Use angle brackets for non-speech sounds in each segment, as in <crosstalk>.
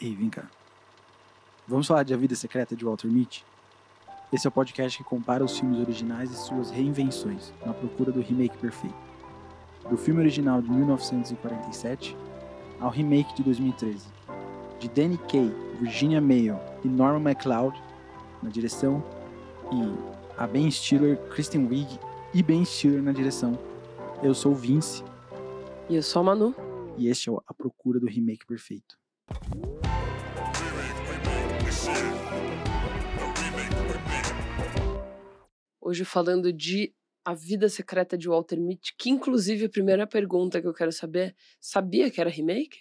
Ei, vem cá. Vamos falar de A Vida Secreta de Walter Mitty? Esse é o podcast que compara os filmes originais e suas reinvenções, na procura do remake perfeito. Do filme original de 1947 ao remake de 2013. De Danny Kaye, Virginia Mayo e Norman MacLeod na direção e a Ben Stiller, Kristen Wiig e Ben Stiller na direção. Eu sou o Vince E eu sou a Manu. e este é o A Procura do Remake Perfeito. Hoje falando de A Vida Secreta de Walter Mitty, que inclusive a primeira pergunta que eu quero saber, sabia que era remake?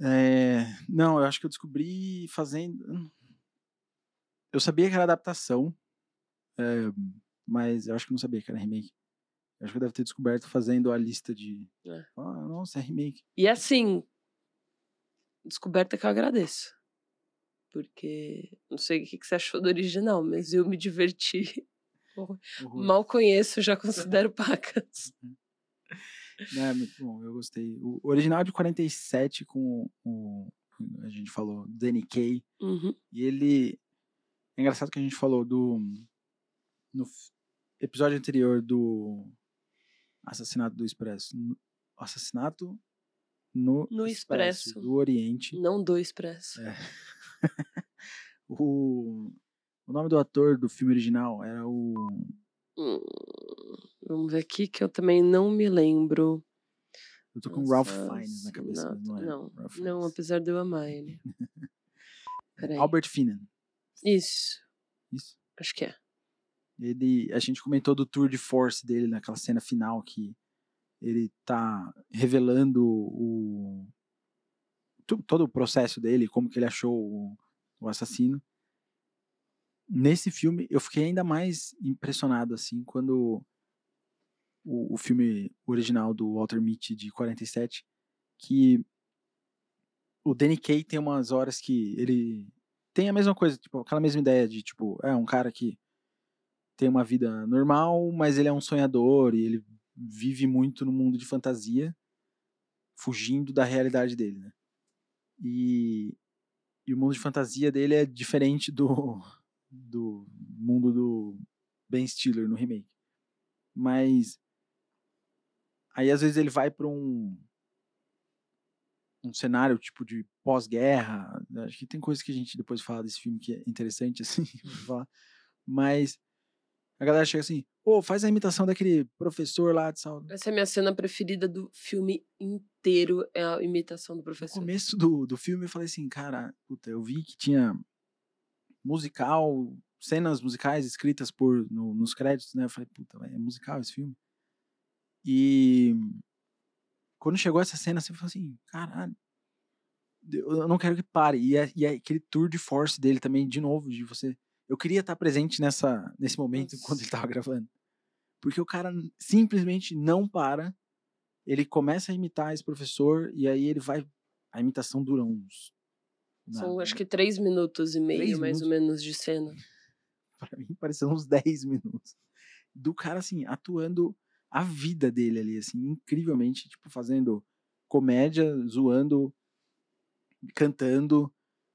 É, não, eu acho que eu descobri fazendo. Eu sabia que era adaptação, é, mas eu acho que não sabia que era remake. Eu acho que eu deve ter descoberto fazendo a lista de. É. Ah, nossa, é remake. E assim, descoberta que eu agradeço. Porque não sei o que você achou do original, mas eu me diverti. <laughs> Horror. Mal conheço, já considero <laughs> pacas. É muito bom, eu gostei. O original é de 47 com o. A gente falou, Danny Kaye. Uhum. E ele. É engraçado que a gente falou do. No episódio anterior do Assassinato do Expresso. Assassinato no, No Expresso. do Oriente. Não do Expresso. É. <laughs> o, o nome do ator do filme original era o. Hum, vamos ver aqui que eu também não me lembro. Eu tô com o Ralph Nossa, Fiennes na cabeça, mas não é. Não, não, apesar de eu amar ele. <laughs> Albert Finan. Isso, Isso. acho que é. Ele, a gente comentou do tour de force dele naquela cena final que ele tá revelando o todo o processo dele, como que ele achou o, o assassino. Nesse filme eu fiquei ainda mais impressionado assim quando o, o filme original do Walter Mitty de 47 que o Danny Kaye tem umas horas que ele tem a mesma coisa, tipo, aquela mesma ideia de tipo, é um cara que tem uma vida normal, mas ele é um sonhador e ele vive muito no mundo de fantasia, fugindo da realidade dele, né? E, e o mundo de fantasia dele é diferente do, <laughs> do mundo do Ben Stiller no remake. Mas aí às vezes ele vai para um um cenário tipo de pós-guerra. Acho que tem coisas que a gente depois fala desse filme que é interessante <laughs> assim, falar. mas a galera chega assim, ô, faz a imitação daquele professor lá de saúde. Essa é a minha cena preferida do filme inteiro, é a imitação do No professor. começo do, do filme eu falei assim, cara, puta, eu vi que tinha musical, cenas musicais escritas por no- nos créditos, né? Eu falei, puta, é musical esse filme. E quando chegou essa cena, você falou assim, caralho, eu não quero que pare. E é, e é aquele tour de force dele também, de novo, de você. Eu queria estar presente nessa, nesse momento Nossa. quando ele tava gravando. Porque o cara simplesmente não para. Ele começa a imitar esse professor e aí ele vai. A imitação dura uns. São acho que três minutos e meio, Três mais ou menos, de cena. <laughs> Pra mim pareceu uns 10 minutos. Do cara, assim, atuando a vida dele ali, assim, incrivelmente, tipo, fazendo comédia, zoando, cantando,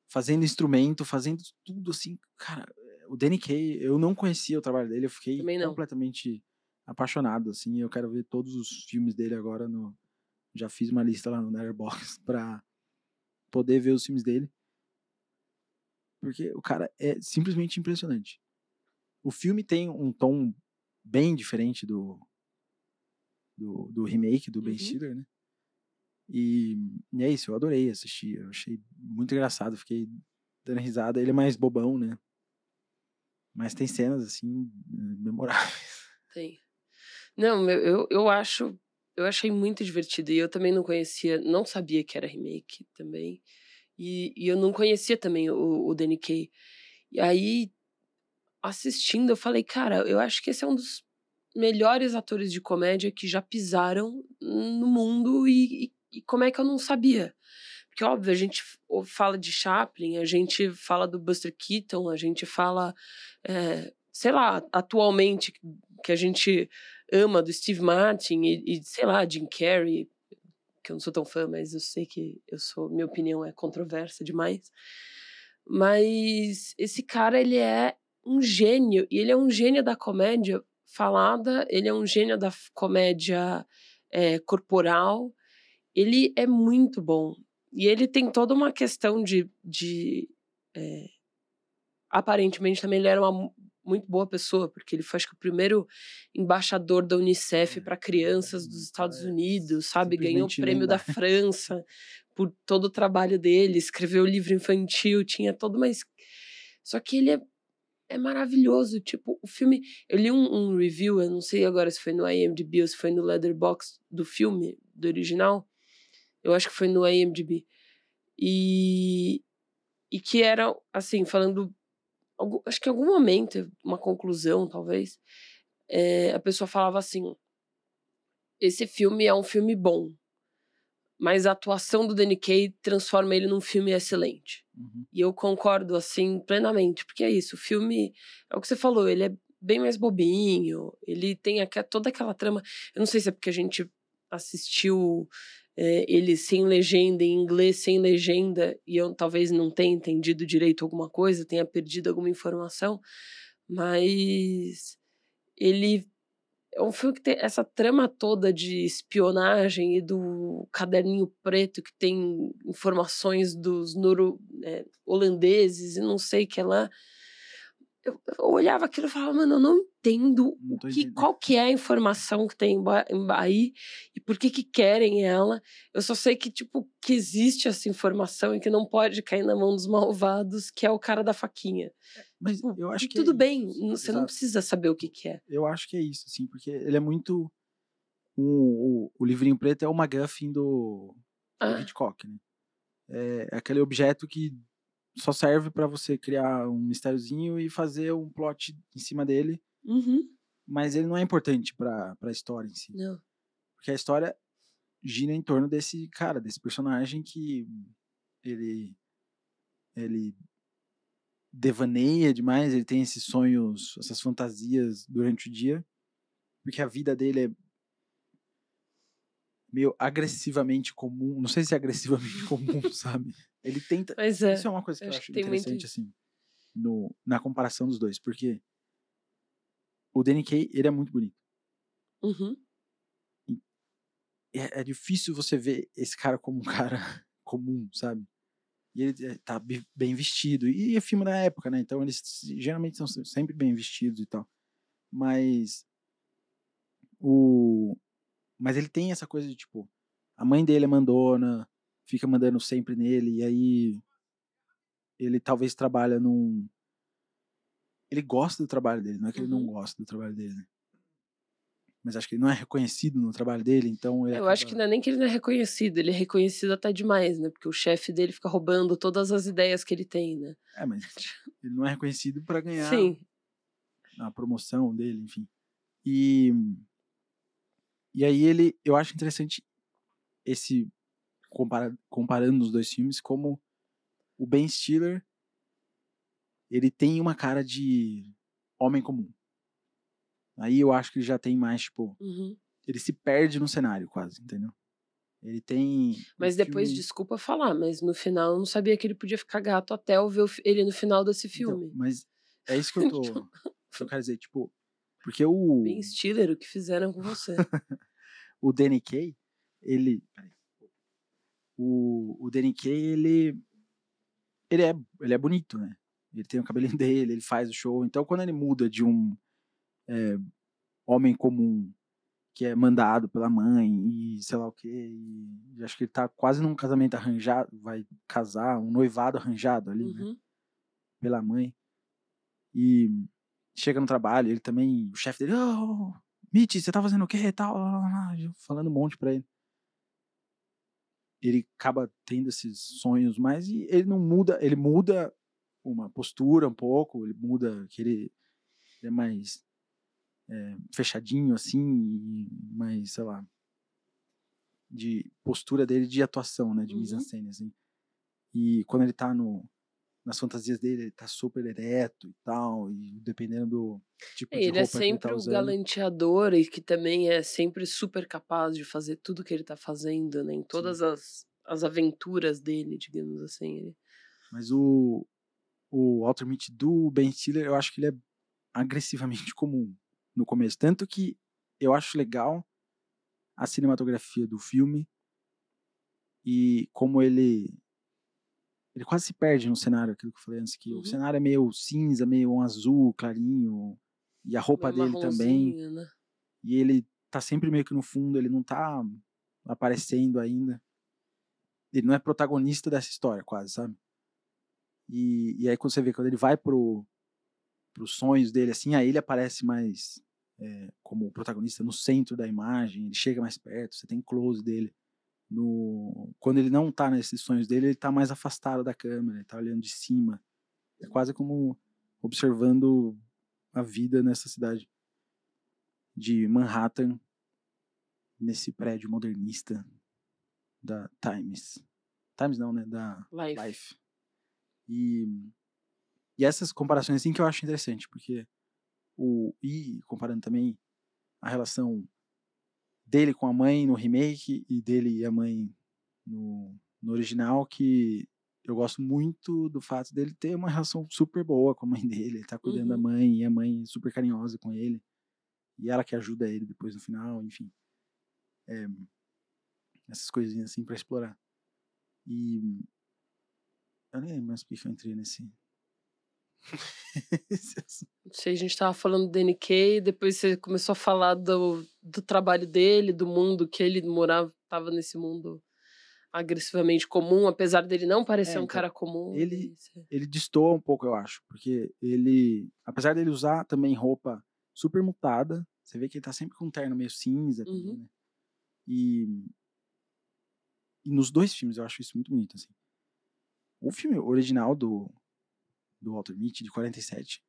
fazendo instrumento, fazendo tudo assim. Cara, o Danny Kaye, eu não conhecia o trabalho dele, eu fiquei completamente apaixonado, assim. Eu quero ver todos os filmes dele agora no. Já fiz uma lista lá no Letterboxd <laughs> pra poder ver os filmes dele. Porque o cara é simplesmente impressionante. O filme tem um tom bem diferente do do, do remake do Ben Uhum. Stiller, né? E, e é isso, eu adorei assistir. Eu achei muito engraçado, fiquei dando risada. Ele é mais bobão, né? Mas tem cenas assim memoráveis. <laughs> Tem. Não, eu, eu, acho. Eu achei muito divertido. E eu também não conhecia, não sabia que era remake também. E, e eu não conhecia também o, o Kaye. E aí, assistindo, eu falei, cara, eu acho que esse é um dos melhores atores de comédia que já pisaram no mundo e, e, e como é que eu não sabia? Porque, óbvio, a gente fala de Chaplin, a gente fala do Buster Keaton, a gente fala, é, sei lá, atualmente, que a gente ama do Steve Martin e, e sei lá, Jim Carrey. porque eu não sou tão fã, mas eu sei que eu sou, minha opinião é controversa demais. Mas esse cara, ele é um gênio, e ele é um gênio da comédia falada, ele é um gênio da comédia é, corporal, ele é muito bom. E ele tem toda uma questão de. de é, aparentemente também ele era uma muito boa pessoa, porque ele foi, acho que, o primeiro embaixador da Unicef é, para crianças dos Estados é, Unidos, sabe? Ganhou o prêmio da <laughs> França por todo o trabalho dele, escreveu livro infantil, tinha todo uma. Só que ele é, é maravilhoso. Tipo, o filme. Eu li um, um review, eu não sei agora se foi no IMDb ou se foi no Leatherbox do filme, do original. Eu acho que foi no IMDb. E, e que era, assim, falando acho que em algum momento, uma conclusão, talvez, é, a pessoa falava assim: esse filme é um filme bom, mas a atuação do Danny Kaye transforma ele num filme excelente. Uhum. E eu concordo, assim, plenamente, porque é isso, o filme, é o que você falou, ele é bem mais bobinho, ele tem aqua, toda aquela trama. Eu não sei se é porque a gente assistiu é, ele sem legenda, em inglês sem legenda, e eu talvez não tenha entendido direito alguma coisa, tenha perdido alguma informação, mas ele é um filme que tem essa trama toda de espionagem e do caderninho preto que tem informações dos noro, é, holandeses e não sei o que lá eu, olhava aquilo e falava, mano, eu não entendo não que, qual que é a informação que tem em aí e por que que querem ela. Eu só sei que, tipo, que existe essa informação e que não pode cair na mão dos malvados, que é o cara da faquinha. É, mas tipo, eu acho que Tudo é bem, isso. você Exato. não precisa saber o que que é. Eu acho que é isso, assim, porque ele é muito... O, o, o livrinho preto é o McGuffin do, do ah. Hitchcock, né? É, é aquele objeto que só serve para você criar um mistériozinho e fazer um plot em cima dele. Uhum. Mas ele não é importante pra, pra história em si. Não. Porque a história gira em torno desse cara, desse personagem que ele ele devaneia demais, ele tem esses sonhos, essas fantasias durante o dia, porque a vida dele é meio agressivamente comum, não sei se é agressivamente <laughs> comum, sabe? Ele tenta. Mas é, Isso é uma coisa que eu, eu acho, interessante, muito... assim, no, na comparação dos dois, porque o Danny Kaye, ele é muito bonito. Uhum. É, é, difícil você ver esse cara como um cara <laughs> comum, sabe? E ele é, tá bem vestido. E é filme da época, né? Então eles geralmente são sempre bem vestidos e tal. Mas. O. Mas ele tem essa coisa de tipo. A mãe dele é mandona, fica mandando sempre nele, e aí ele talvez trabalha num. Ele gosta do trabalho dele, não é que uhum. ele não uhum. gosta do trabalho dele, né? Mas acho que ele não é reconhecido no trabalho dele, então. Eu acaba... acho que não é nem que ele não é reconhecido, ele é reconhecido até demais, né? Porque o chefe dele fica roubando todas as ideias que ele tem, né? É, mas <laughs> ele não é reconhecido para ganhar Sim. a promoção dele, enfim. E. E aí ele. Eu acho interessante esse compara comparando os dois filmes, como o Ben Stiller ele tem uma cara de homem comum. Aí eu acho que ele já tem mais, tipo. Uhum. Ele se perde no cenário, quase, entendeu? Ele tem. Mas depois, filme... desculpa falar, mas no final eu não sabia que ele podia ficar gato até eu ver ele no final desse então, filme. Então, mas é isso que eu tô. <laughs> eu quero dizer, tipo. Porque o. Ben Stiller, o que fizeram com você. <laughs> o Danny Kaye, ele. O, o Danny Kaye, ele, ele, é, ele é bonito, né? Ele tem o cabelinho <laughs> dele, ele faz o show. Então, quando ele muda de um é, homem comum que é mandado pela mãe e sei lá o que, e acho que ele tá quase num casamento arranjado, vai casar, um noivado arranjado ali, né? uhum. né? Pela mãe. E chega no trabalho, ele também, o chefe dele, oh, Mitch, você tá fazendo o quê? Tal, falando um monte pra ele ele acaba tendo esses sonhos mais e ele não muda, ele muda uma postura um pouco, ele muda que ele, ele é mais é, fechadinho assim, mais, sei lá, de postura dele de atuação, né, de uhum. mise-en-scène, assim. E quando ele tá no, nas fantasias dele ele tá super ereto e tal, e dependendo do tipo É, de ele é roupa que ele sempre tá usando. galanteador e que também é sempre super capaz de fazer tudo que ele tá fazendo, né? Em todas as, as aventuras dele, digamos assim. Mas o, o Mitty do Ben Stiller, eu acho que ele é agressivamente <laughs> comum no começo. Tanto que eu acho legal a cinematografia do filme e como ele ele quase se perde no cenário, aquilo que eu falei antes, que Uhum. o cenário é meio cinza, meio um azul clarinho, e a roupa meio dele também, Né? e ele tá sempre meio que no fundo, ele não tá aparecendo ainda. Ele não é protagonista dessa história, quase, sabe? E, e aí quando você vê, quando ele vai pro, pros sonhos dele, assim, aí ele aparece mais é, como protagonista no centro da imagem, ele chega mais perto, você tem close dele. No, quando ele não tá nesses sonhos dele, ele tá mais afastado da câmera, ele tá olhando de cima. É quase como observando a vida nessa cidade de Manhattan, nesse prédio modernista da Times. Times não, né? Da Life. Life. E, e essas comparações assim que eu acho interessante, porque o e comparando também a relação dele com a mãe no remake e dele e a mãe no, no original, que eu gosto muito do fato dele ter uma relação super boa com a mãe dele, ele tá cuidando da Uhum. mãe e a mãe super carinhosa com ele, e ela que ajuda ele depois no final, enfim. É, essas coisinhas assim pra explorar. E eu nem lembro mais por que que eu entrei nesse. Sei, a gente tava falando do DNK, depois você começou a falar do, do trabalho dele, do mundo que ele morava, tava nesse mundo agressivamente comum, apesar dele não parecer É, um então, cara comum. ele- ele destoa um pouco, eu acho, porque ele, apesar dele usar também roupa super mutada, você vê que ele tá sempre com um terno meio cinza Uhum. né? E, e nos dois filmes eu acho isso muito bonito, assim. O filme original do, do Walter Mitty, de 47,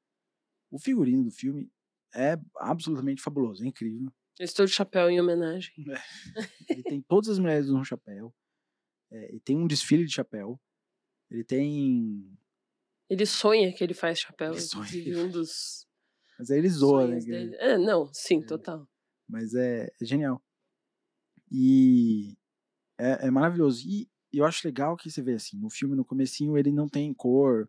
o figurino do filme é absolutamente fabuloso, é incrível. Eu estou de chapéu em homenagem. Ele tem todas as mulheres no chapéu, é, ele tem um desfile de chapéu, ele tem... Ele sonha que ele faz chapéu, Ele sonha um dos Mas aí ele zoa, né? dele. É, não, sim, É. total. Mas é, é genial. E é, é maravilhoso. E eu acho legal que você vê assim, no filme, no comecinho, ele não tem cor,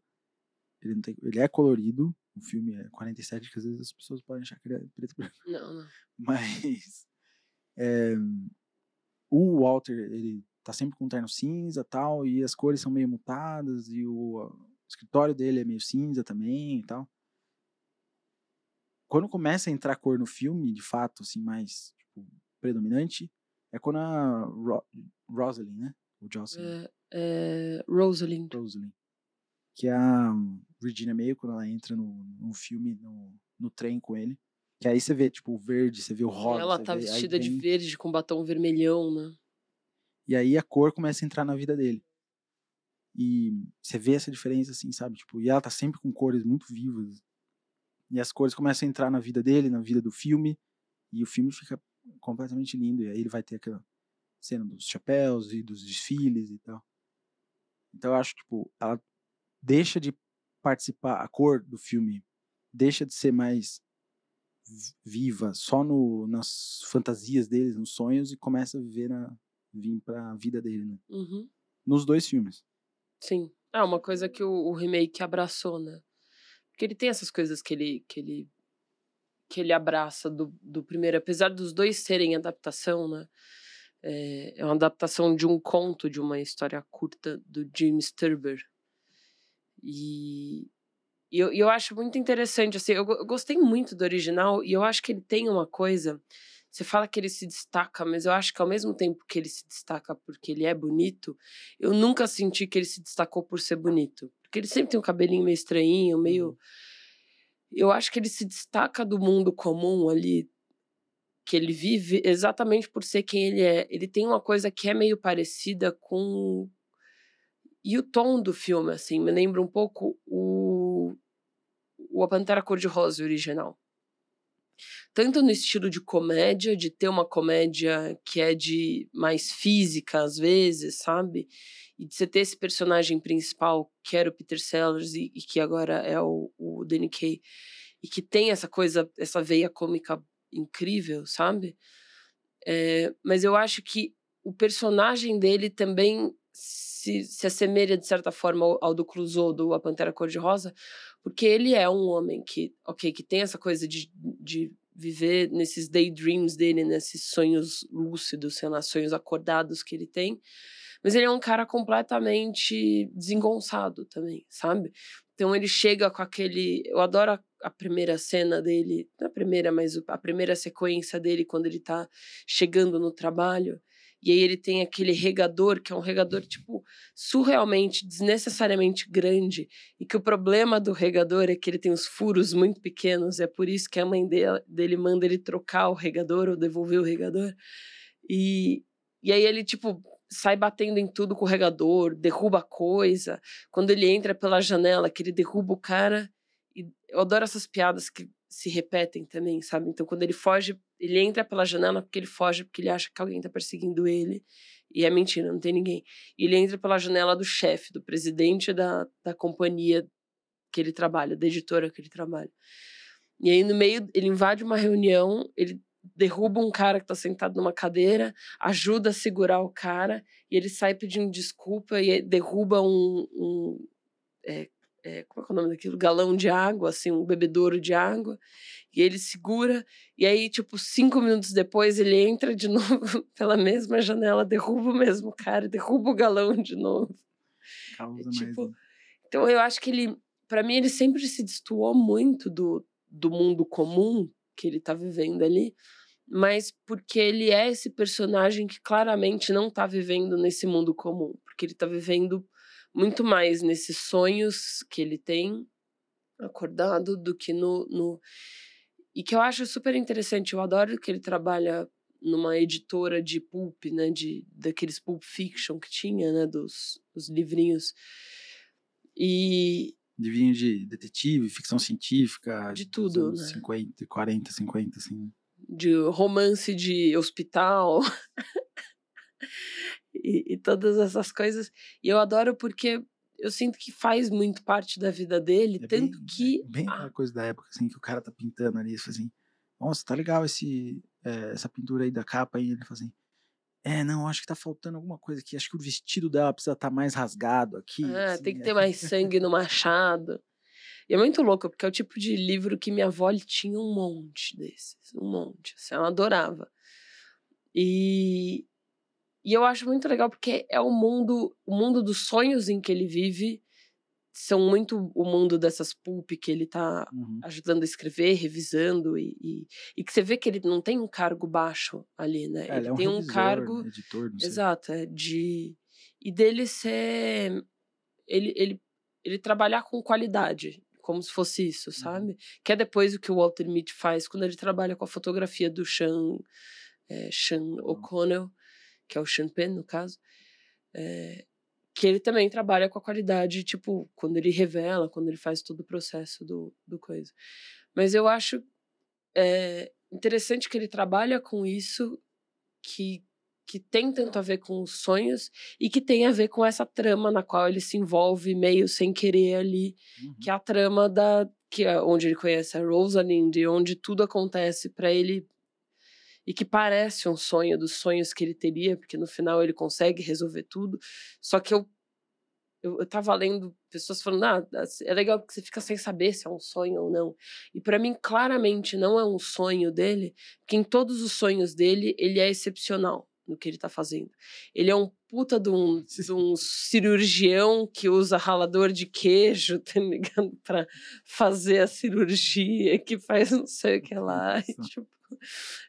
ele, tem, ele é colorido, o filme é 47, que às vezes as pessoas podem achar que ele é preto e branco. <laughs> Não, não. <laughs> Mas é, o Walter, ele tá sempre com um terno cinza tal, e as cores são meio mutadas, e o, o escritório dele é meio cinza também e tal. Quando começa a entrar cor no filme, de fato, assim, mais tipo, predominante, é quando a Ro Rosalind, né? O Jocelyn, É, é, Rosalind. Rosalind, que é a Virginia May, quando ela entra no, no filme, no, no trem com ele. Que aí você vê, tipo, o verde, você vê o rosa. Ela tá vê- vestida de verde com batom vermelhão, né? E aí a cor começa a entrar na vida dele. E você vê essa diferença, assim, sabe? Tipo, e ela tá sempre com cores muito vivas. E as cores começam a entrar na vida dele, na vida do filme. E o filme fica completamente lindo. E aí ele vai ter aquela cena dos chapéus e dos desfiles e tal. Então eu acho, tipo, ela deixa de participar, a cor do filme deixa de ser mais vi- viva só no, nas fantasias deles, nos sonhos, e começa a viver na, vir pra vida dele, né? Uhum. Nos dois filmes. Sim. Ah, uma coisa que o, o remake abraçou, né? Porque ele tem essas coisas que ele que ele que ele abraça do, do primeiro, apesar dos dois serem adaptação, né? É, é uma adaptação de um conto de uma história curta do James Turber. E, e eu, eu acho muito interessante, assim, eu, eu gostei muito do original e eu acho que ele tem uma coisa. Você fala que ele se destaca, mas eu acho que ao mesmo tempo que ele se destaca porque ele é bonito, eu nunca senti que ele se destacou por ser bonito. Porque ele sempre tem um cabelinho meio estranhinho, meio. Eu acho que ele se destaca do mundo comum ali que ele vive exatamente por ser quem ele é. Ele tem uma coisa que é meio parecida com. E o tom do filme, assim, me lembra um pouco o. O A Pantera Cor-de-Rosa original. tanto no estilo de comédia, de ter uma comédia que é de mais física às vezes, sabe? E de você ter esse personagem principal, que era o Peter Sellers e, e que agora é o, o Danny Kaye, e que tem essa coisa, essa veia cômica incrível, sabe? É, mas eu acho que o personagem dele também se, se assemelha, de certa forma, ao, ao do Clouseau, do A Pantera Cor-de-Rosa, porque ele é um homem que, ok, que tem essa coisa de, de viver nesses daydreams dele, nesses sonhos lúcidos, sei lá, sonhos acordados que ele tem, mas ele é um cara completamente desengonçado também, sabe? Então ele chega com aquele. Eu adoro a, a, primeira cena dele, não a primeira, mas a primeira sequência dele quando ele tá chegando no trabalho. E aí ele tem aquele regador, que é um regador, tipo, surrealmente, desnecessariamente grande. E que o problema do regador é que ele tem os furos muito pequenos. É por isso que a mãe dele, manda ele trocar o regador ou devolver o regador. E, e aí ele, tipo, sai batendo em tudo com o regador, derruba coisa. Quando ele entra pela janela, que ele derruba o cara. E eu adoro essas piadas que se repetem também, sabe? Então, quando ele foge, ele entra pela janela porque ele foge, porque ele acha que alguém tá perseguindo ele. E é mentira, não tem ninguém. Ele entra pela janela do chefe, do presidente da, da companhia que ele trabalha, da editora que ele trabalha. E aí, no meio, ele invade uma reunião, ele derruba um cara que está sentado numa cadeira, ajuda a segurar o cara, e ele sai pedindo desculpa e derruba um. um é, é, como é, é o nome daquilo? Galão de água, assim, um bebedouro de água. E ele segura, e aí, tipo, cinco minutos depois, ele entra de <laughs> novo pela mesma janela, derruba o mesmo cara, derruba o galão de novo. Causa é, tipo, mais... Então, eu acho que ele, para mim, ele sempre se destoou muito do, do mundo comum que ele tá vivendo ali mas porque ele é esse personagem que claramente não está vivendo nesse mundo comum, porque ele está vivendo muito mais nesses sonhos que ele tem acordado do que no, no e que eu acho super interessante. Eu adoro que ele trabalha numa editora de pulp, né, de daqueles pulp fiction que tinha, né, dos, dos livrinhos. E livrinho de detetive, ficção científica, de tudo, né? 50, 40, 50 assim de romance de hospital <laughs> e, e, todas essas coisas. E eu adoro porque eu sinto que faz muito parte da vida dele, é tanto bem, que. É bem ah, aquela coisa da época, assim, que o cara tá pintando ali, assim, nossa, tá legal esse, é, essa pintura aí da capa aí. Ele fala assim. É, não, acho que tá faltando alguma coisa aqui. Acho que o vestido dela precisa estar tá mais rasgado aqui. Ah, assim, tem que ter mais sangue no machado. E é muito louco, porque é o tipo de livro que minha avó tinha um monte desses. Um monte. Assim, ela adorava. E, e eu acho muito legal porque é o mundo, o mundo dos sonhos em que ele vive são muito o mundo dessas pulp que ele tá uhum. ajudando a escrever, revisando e, e, e, que você vê que ele não tem um cargo baixo ali, né? É, ele, é um tem revisor, um cargo editor, exato, é de e dele ser ele, ele ele trabalhar com qualidade como se fosse isso, uhum. sabe? Que é depois o que o Walter Mitty faz quando ele trabalha com a fotografia do Sean, é, Sean uhum. O'Connell, que é o Sean Penn, no caso. É, que ele também trabalha com a qualidade, tipo, quando ele revela, quando ele faz todo o processo do, do coisa. Mas eu acho é, interessante que ele trabalha com isso, que que tem tanto a ver com os sonhos e que tem a ver com essa trama na qual ele se envolve meio sem querer ali, uhum. que é a trama da que é onde ele conhece a Rosalind, onde tudo acontece para ele e que parece um sonho dos sonhos que ele teria, porque no final ele consegue resolver tudo. Só que eu eu, eu tava lendo pessoas falando, ah, é legal porque você fica sem saber se é um sonho ou não. E para mim, claramente, não é um sonho dele, porque em todos os sonhos dele, ele é excepcional no que ele tá fazendo. Ele é um puta de um, <laughs> de um cirurgião que usa ralador de queijo, <laughs> tá ligado? Pra fazer a cirurgia, que faz não sei o que lá. E, tipo,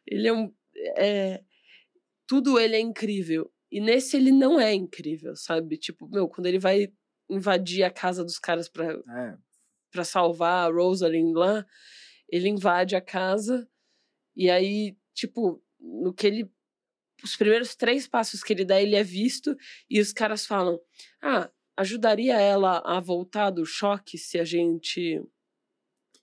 ele é um. É, tudo ele é incrível. E nesse ele não é incrível, sabe? Tipo, meu, quando ele vai invadir a casa dos caras pra, é. Pra salvar a Rosalind lá, ele invade a casa e aí, tipo, no que ele os primeiros três passos que ele dá, ele é visto e os caras falam: ah, ajudaria ela a voltar do choque se a gente.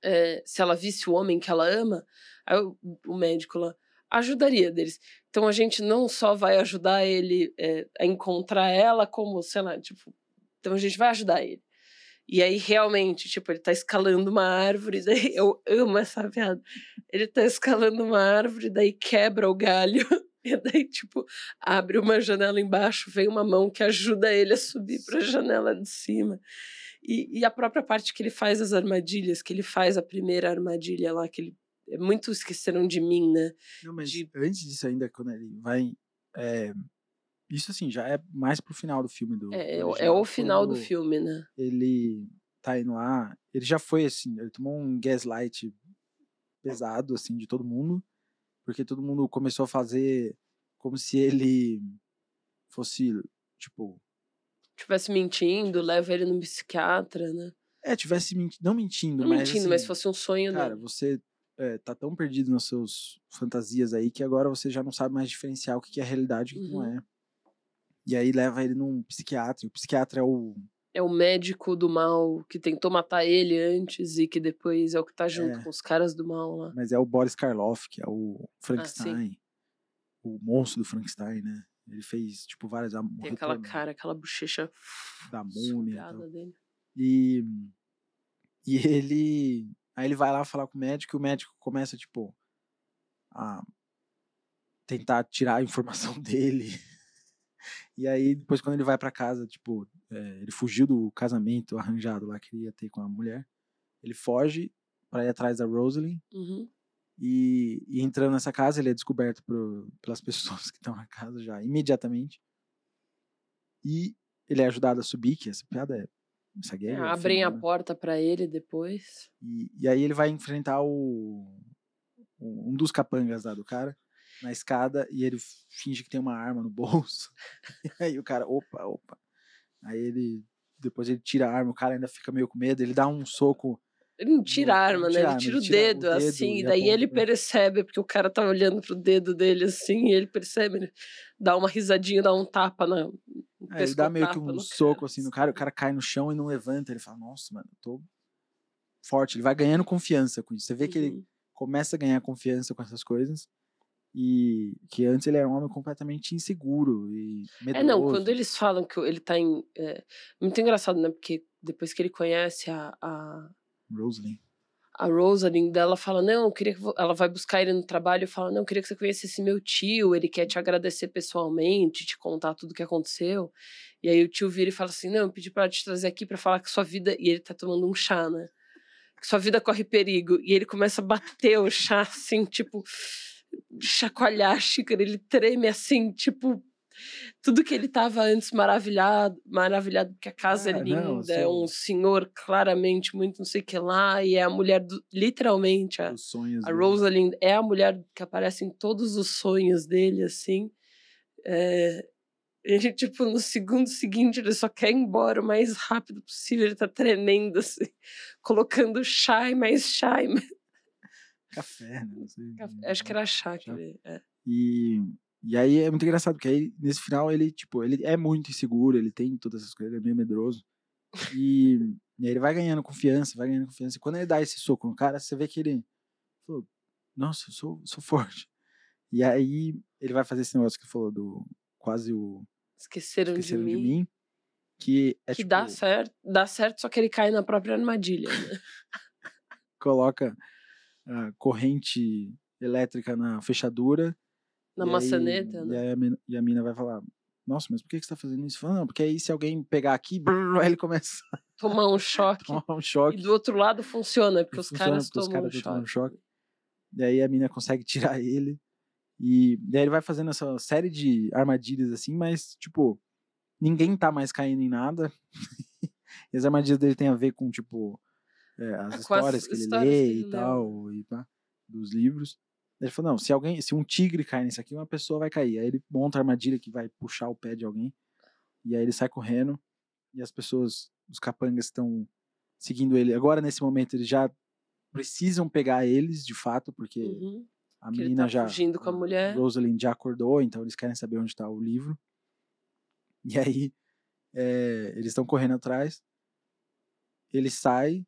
É, se ela visse o homem que ela ama? Aí o, o médico lá ajudaria deles. Então a gente não só vai ajudar ele é, a encontrar ela, como, sei lá, tipo, então a gente vai ajudar ele. E aí, realmente, tipo, ele tá escalando uma árvore, <laughs> daí eu amo essa piada. Ele tá escalando uma árvore, daí quebra o galho, <laughs> e daí, tipo, abre uma janela embaixo, vem uma mão que ajuda ele a subir pra janela de cima. E, e a própria parte que ele faz as armadilhas, que ele faz a primeira armadilha lá, que ele. É muito esqueceram de mim, né? Não, mas De- antes disso ainda, quando ele vai. é, isso assim, já é mais pro final do filme do. É, é, é o final do filme, né? Ele tá indo lá. Ele já foi assim, ele tomou um gaslight pesado, assim, de todo mundo. Porque todo mundo começou a fazer como se ele fosse, tipo. Tivesse mentindo, leva ele no psiquiatra, né? É, tivesse menti não mentindo, Não mas. mentindo, mas assim, fosse um sonho Cara, dele. você é, tá tão perdido nas suas fantasias aí que agora você já não sabe mais diferenciar o que que é realidade e o que não Uhum. é. E aí leva ele num psiquiatra. e O psiquiatra é o. É o médico do mal que tentou matar ele antes e que depois é o que tá junto É. com os caras do mal lá. Mas é o Boris Karloff, que é Ah, o Frankenstein. o monstro do Frankenstein, né? Ele fez, tipo, várias. a- o Tem aquela cara, aquela bochecha Da múmia. dele. E, e ele. Aí ele vai lá falar com o médico e o médico começa, tipo, a tentar tirar a informação <laughs> dele. E aí, depois, quando ele vai pra casa, tipo, é, ele fugiu do casamento arranjado lá que ele ia ter com a mulher. Ele foge pra ir atrás da Rosalind. Uhum. E, e entrando nessa casa, ele é descoberto por- pelas <laughs> pessoas que estão na casa já imediatamente. E ele é ajudado a subir, que essa piada é. É, gag é abrem a fenômeno. porta pra ele depois. E, e aí ele vai enfrentar o, o- um dos capangas lá do cara na escada e ele finge que tem uma arma no <laughs> bolso. E aí o cara, opa, opa. Aí ele depois ele tira a arma, o cara ainda fica meio com medo, ele dá um soco. Ele não tira a arma, né? Ele tira ele o tira o dedo, dedo assim, e daí ele percebe, porque o cara tá olhando pro dedo dele assim, e ele percebe, ele dá uma risadinha, dá um tapa na. Aí ele dá meio que um soco cara, assim no cara, o cara cai no chão e não levanta. Ele fala, nossa, mano, eu tô forte. Ele vai ganhando confiança com isso. Você vê que ele Uhum. começa a ganhar confiança com essas coisas. E que antes ele era um homem completamente inseguro e medroso. É, não, quando eles falam que ele tá em. É, muito engraçado, né? Porque depois que ele conhece a, a, Rosalind. a Rosalind, ela fala: Não, queria que. vo-" Ela vai buscar ele no trabalho e fala: Não, queria que você conhecesse meu tio, ele quer te agradecer pessoalmente, te contar tudo o que aconteceu. E aí o tio vira e fala assim: Não, eu pedi pra te trazer aqui pra falar que sua vida. E ele tá tomando um chá, né? Que sua vida corre perigo. E ele começa a bater o chá assim, tipo. Chacoalhar a xícara, ele treme assim, tipo. Tudo que ele tava antes maravilhado, maravilhado porque a casa é Ah, linda, não, é um senhor claramente muito não sei o que lá, e é a mulher, do, literalmente, a, a. Rosalind é a mulher que aparece em todos os sonhos dele, assim. É, ele, tipo, no segundo seguinte, ele só quer ir embora o mais rápido possível, ele tá tremendo, assim, <laughs> colocando chá e mais chá e mais Café, né? Não sei. café. Acho que era chá que Chá. ele... É. E, e aí é muito engraçado, porque aí nesse final ele, tipo, ele é muito inseguro, ele tem todas essas coisas, ele é meio medroso. E, e aí ele vai ganhando confiança, vai ganhando confiança. E quando ele dá esse soco no cara, você vê que ele. Nossa, eu sou, sou <laughs> forte. E aí ele vai fazer esse negócio que falou do quase o Esqueceram, Esqueceram de, de mim. mim. Que é Que tipo, dá certo, dá certo, só que ele cai na própria armadilha, né? <laughs> coloca a corrente elétrica na fechadura. Na e maçaneta, E, né? aí a mina, e a mina vai falar: Nossa, mas por que você tá fazendo isso? Fala, não, porque aí se alguém pegar aqui, <laughs> brrr, ele começa <laughs> Tomar um <laughs> choque. tomar um E choque. do outro lado funciona, porque e os funciona caras porque os tomam caras um tão tomando choque. E aí a mina consegue tirar ele. E daí ele vai fazendo essa série de armadilhas assim, mas, tipo, ninguém tá mais caindo em nada. e as armadilhas dele tem a ver com, tipo, é, as É, com as histórias que ele histórias lê que ele e tal, e pá, dos livros. Ele falou, não, se alguém, se um tigre cair nisso aqui, uma pessoa vai cair. Aí ele monta a armadilha que vai puxar o pé de alguém. E aí ele sai correndo. E as pessoas, os capangas estão seguindo ele. Agora, nesse momento, eles já precisam pegar eles, de fato, porque Uhum. a menina tá já. fugindo com a mulher. Rosalind já acordou, então eles querem saber onde está o livro. E aí, é, eles estão correndo atrás. Ele sai,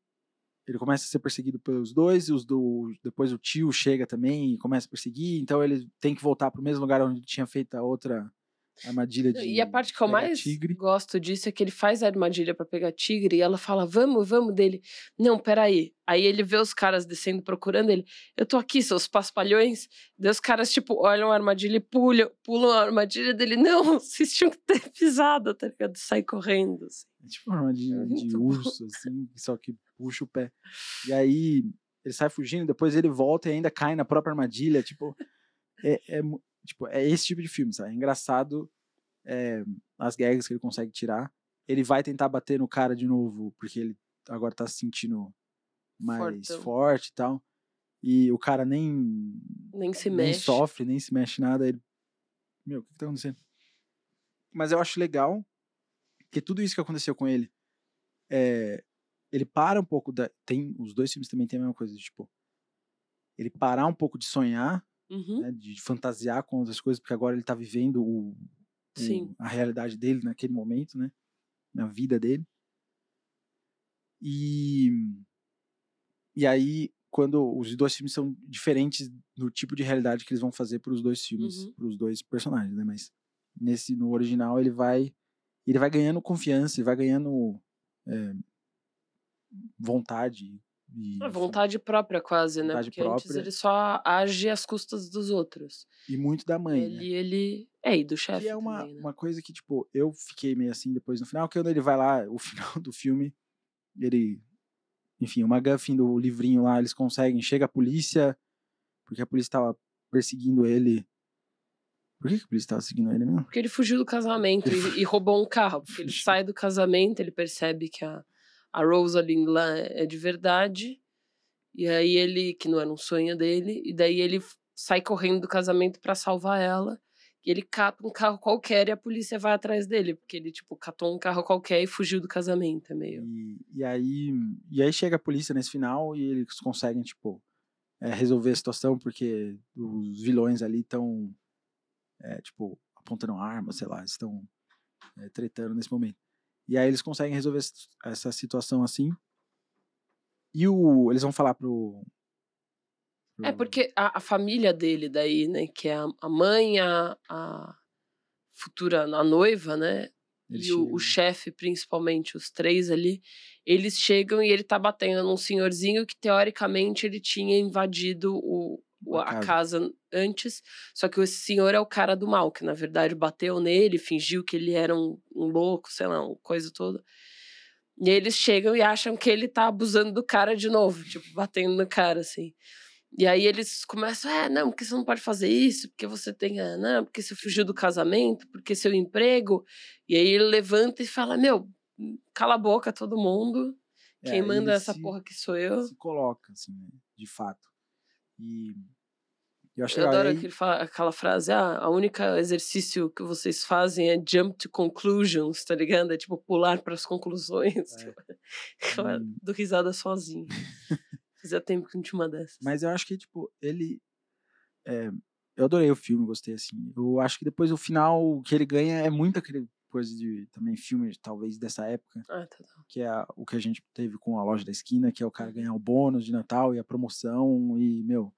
ele começa a ser perseguido pelos dois, os do, depois o tio chega também e começa a perseguir, então ele tem que voltar para o mesmo lugar onde tinha feito a outra armadilha de E a parte que eu mais tigre. gosto disso é que ele faz a armadilha pra pegar tigre e ela fala, vamos, vamos dele. Não, peraí. Aí ele vê os caras descendo procurando ele. Eu tô aqui, seus paspalhões. Daí os caras, tipo, olham a armadilha e pulam, pulam a armadilha dele. <laughs> Não, vocês tinham que ter <laughs> pisado, tá ligado? Sai correndo. assim. É tipo uma armadilha de Muito bom. urso, assim, só que puxa o pé. E aí ele sai fugindo, depois ele volta e ainda cai na própria armadilha. Tipo, é, é tipo, é esse tipo de filme, sabe? É engraçado é, as gags que ele consegue tirar. Ele vai tentar bater no cara de novo, porque ele agora tá se sentindo mais Fortão. forte e tal. E o cara nem, Nem se nem mexe. sofre, nem se mexe nada. Ele, meu, o que, que tá acontecendo? Mas eu acho legal que tudo isso que aconteceu com ele, é, ele para um pouco da. Tem, os dois filmes também tem a mesma coisa, tipo, ele parar um pouco de sonhar, Uhum, né, de fantasiar com outras coisas, porque agora ele tá vivendo o, o- a realidade dele naquele momento, né? Na vida dele. E, e aí, quando os dois filmes são diferentes no tipo de realidade que eles vão fazer para os dois filmes, Uhum. para os dois personagens, né? Mas nesse no original ele vai ele vai ganhando confiança, ele vai ganhando é, vontade e, A vontade própria, quase, né? Porque antes própria. ele só age às custas dos outros. e muito da mãe, né? Ele, ele. É, e do chefe. Que é uma, também, né? uma coisa que, tipo, eu fiquei meio assim depois no final, que quando ele vai lá, o final do filme, ele. Enfim, o McGuffin do livrinho lá, eles conseguem, chega a polícia, porque a polícia tava perseguindo ele. Por que, que a polícia tava seguindo ele mesmo? Porque ele fugiu do casamento e, e roubou um carro. Porque ele sai do casamento, ele percebe que a, a Rosalind lá é de verdade. E aí ele, que não era um sonho dele, e daí ele sai correndo do casamento pra salvar ela. E ele cata um carro qualquer e a polícia vai atrás dele. Porque ele, tipo, catou um carro qualquer e fugiu do casamento. É meio. E, e aí e aí chega a polícia nesse final e eles conseguem, tipo, é, resolver a situação, porque os vilões ali estão, tipo, apontando arma, sei lá, estão é, tretando nesse momento. E aí eles conseguem resolver essa- situação assim. E o, eles vão falar pro. pro- É porque a, a família dele daí, né? Que é a, a mãe, a, a futura a noiva, né? eles e o, o chefe, principalmente, os três ali, eles chegam e ele tá batendo num senhorzinho que, teoricamente, ele tinha invadido o- A casa. antes. Só que esse senhor é o cara do mal, que na verdade bateu nele, fingiu que ele era um, um louco, sei lá, uma coisa toda. E aí eles chegam e acham que ele tá abusando do cara de novo, tipo, batendo no cara, assim. E aí eles começam, é, não, porque você não pode fazer isso, porque você tem, ah, não, porque você fugiu do casamento, porque seu emprego. E aí ele levanta e fala, meu, cala a boca todo mundo, É, quem manda ele essa se- porra que sou eu. Se coloca, assim, né, de fato. E eu acho Eu adoro aí- aquela frase, ah, a única exercício que vocês fazem é jump to conclusions, tá ligado? É tipo pular para as conclusões. É. <laughs> Eu Hum. dou risada sozinho. <laughs> Fazia tempo que não tinha uma dessas. Mas eu acho que, tipo, ele. é, eu adorei o filme, gostei, assim. Eu acho que depois o final que ele ganha é muito aquele coisa de também filme, talvez, dessa época, Ah, tá, tá. que é a- o que a gente teve com a loja da esquina, que é o cara ganhar o bônus de Natal e a promoção e, meu,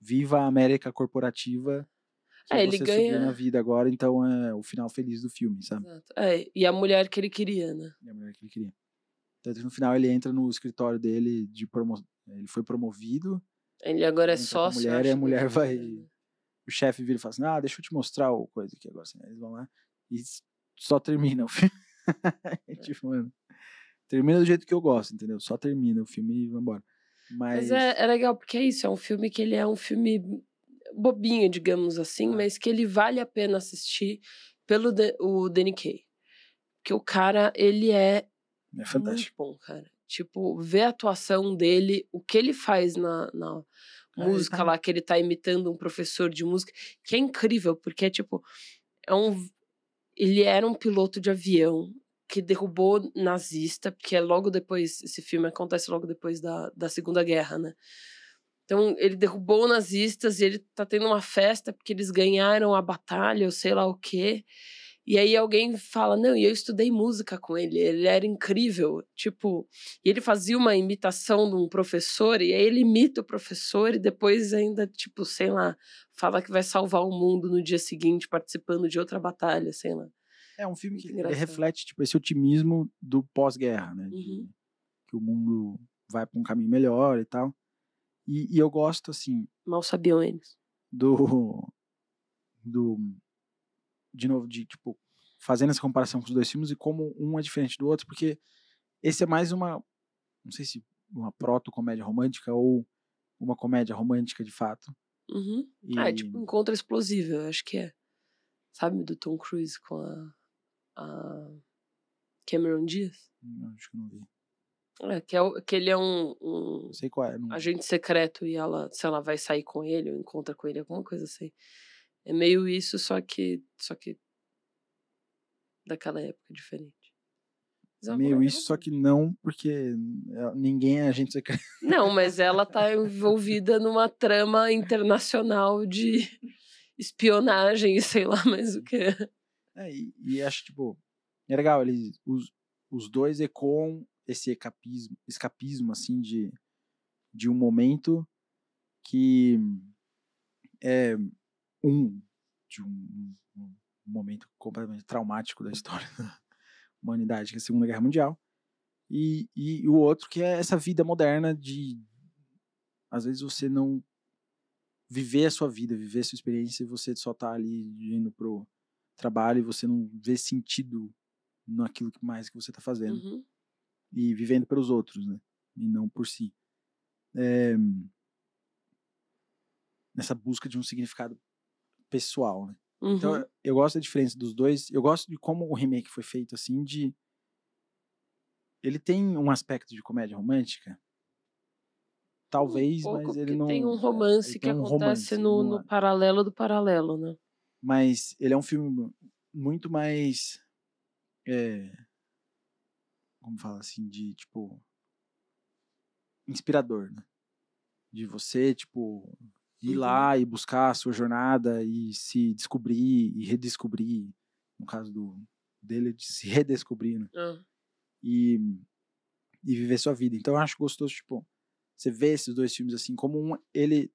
viva a América corporativa. Que É, ele você subiu ganha- na vida agora, então é o final feliz do filme, sabe? Exato. É, e a mulher que ele queria, né? E a mulher que ele queria. Tanto que no final ele entra no escritório dele de promo... ele foi promovido, Ele agora é sócio. mulher e a mulher vai- o chefe vira e fala assim: Ah, deixa eu te mostrar o coisa aqui agora. Assim, aí eles vão lá e só termina o filme. <laughs> É tipo, mano, termina do jeito que eu gosto, entendeu? Só termina o filme e vambora. Mas, Mas é, é legal, porque é isso, é um filme que ele é um filme bobinho, digamos assim, Ah. mas que ele vale a pena assistir pelo De- o Danny Kaye. Porque o cara, ele é é fantástico. muito bom, cara. Tipo, ver a atuação dele, o que ele faz na, na ele música tá- lá, que ele tá imitando um professor de música, que é incrível, porque é tipo, é um. Ele era um piloto de avião que derrubou nazista, porque é logo depois, esse filme acontece logo depois da, da Segunda Guerra, né? Então, ele derrubou nazistas e ele tá tendo uma festa porque eles ganharam a batalha, ou sei lá o quê. E aí alguém fala, não, e eu estudei música com ele, ele era incrível. Tipo, e ele fazia uma imitação de um professor, e aí ele imita o professor, e depois ainda, tipo, sei lá, fala que vai salvar o mundo no dia seguinte, participando de outra batalha, sei lá. É um filme que reflete, tipo, esse otimismo do pós-guerra, né? Uhum. De, que o mundo vai para um caminho melhor e tal. E, e eu gosto, assim. Mal sabiam eles. Do. Do de novo, de tipo, fazendo essa comparação com os dois filmes e como um é diferente do outro, porque esse é mais uma, não sei se uma proto-comédia romântica ou uma comédia romântica de fato. Uhum. E... Ah, é tipo Encontro Explosivo, eu acho que é. Sabe, do Tom Cruise com a, a Cameron Diaz? Não, acho que não vi. É, que, é, que ele é um, um sei qual é, não... agente secreto e ela, se ela vai sair com ele ou encontra com ele, alguma coisa assim. É meio isso, só que. Só que. Daquela época diferente. É meio isso, só que não, porque ninguém é agente secreto. Não, mas <laughs> ela tá envolvida numa trama internacional de <laughs> espionagem e sei lá mais o que. É, e, e acho, tipo, é legal, eles, os, os dois ecoam esse escapismo, escapismo assim, de, de um momento que é um de um, um momento completamente traumático da história <laughs> da humanidade, que é a Segunda Guerra Mundial, e, e o outro que é essa vida moderna de às vezes você não viver a sua vida, viver a sua experiência, e você só tá ali indo pro trabalho e você não vê sentido naquilo que mais que você tá fazendo. Uhum. E vivendo pelos outros, né? E não por si. É, nessa busca de um significado pessoal, né? Uhum. Então, eu gosto da diferença dos dois. Eu gosto de como o remake foi feito, assim, de... Ele tem um aspecto de comédia romântica, talvez, um mas ele não... tem um romance que um acontece romance, no, no paralelo do paralelo, né? Mas ele é um filme muito mais... É, como fala assim, de, tipo... Inspirador, né? De você, tipo, ir uhum. lá e buscar a sua jornada e se descobrir e redescobrir, no caso do dele de se <laughs> redescobrir, né? Uhum. E, e viver sua vida. Então eu acho gostoso, tipo, você vê esses dois filmes assim, como um, ele,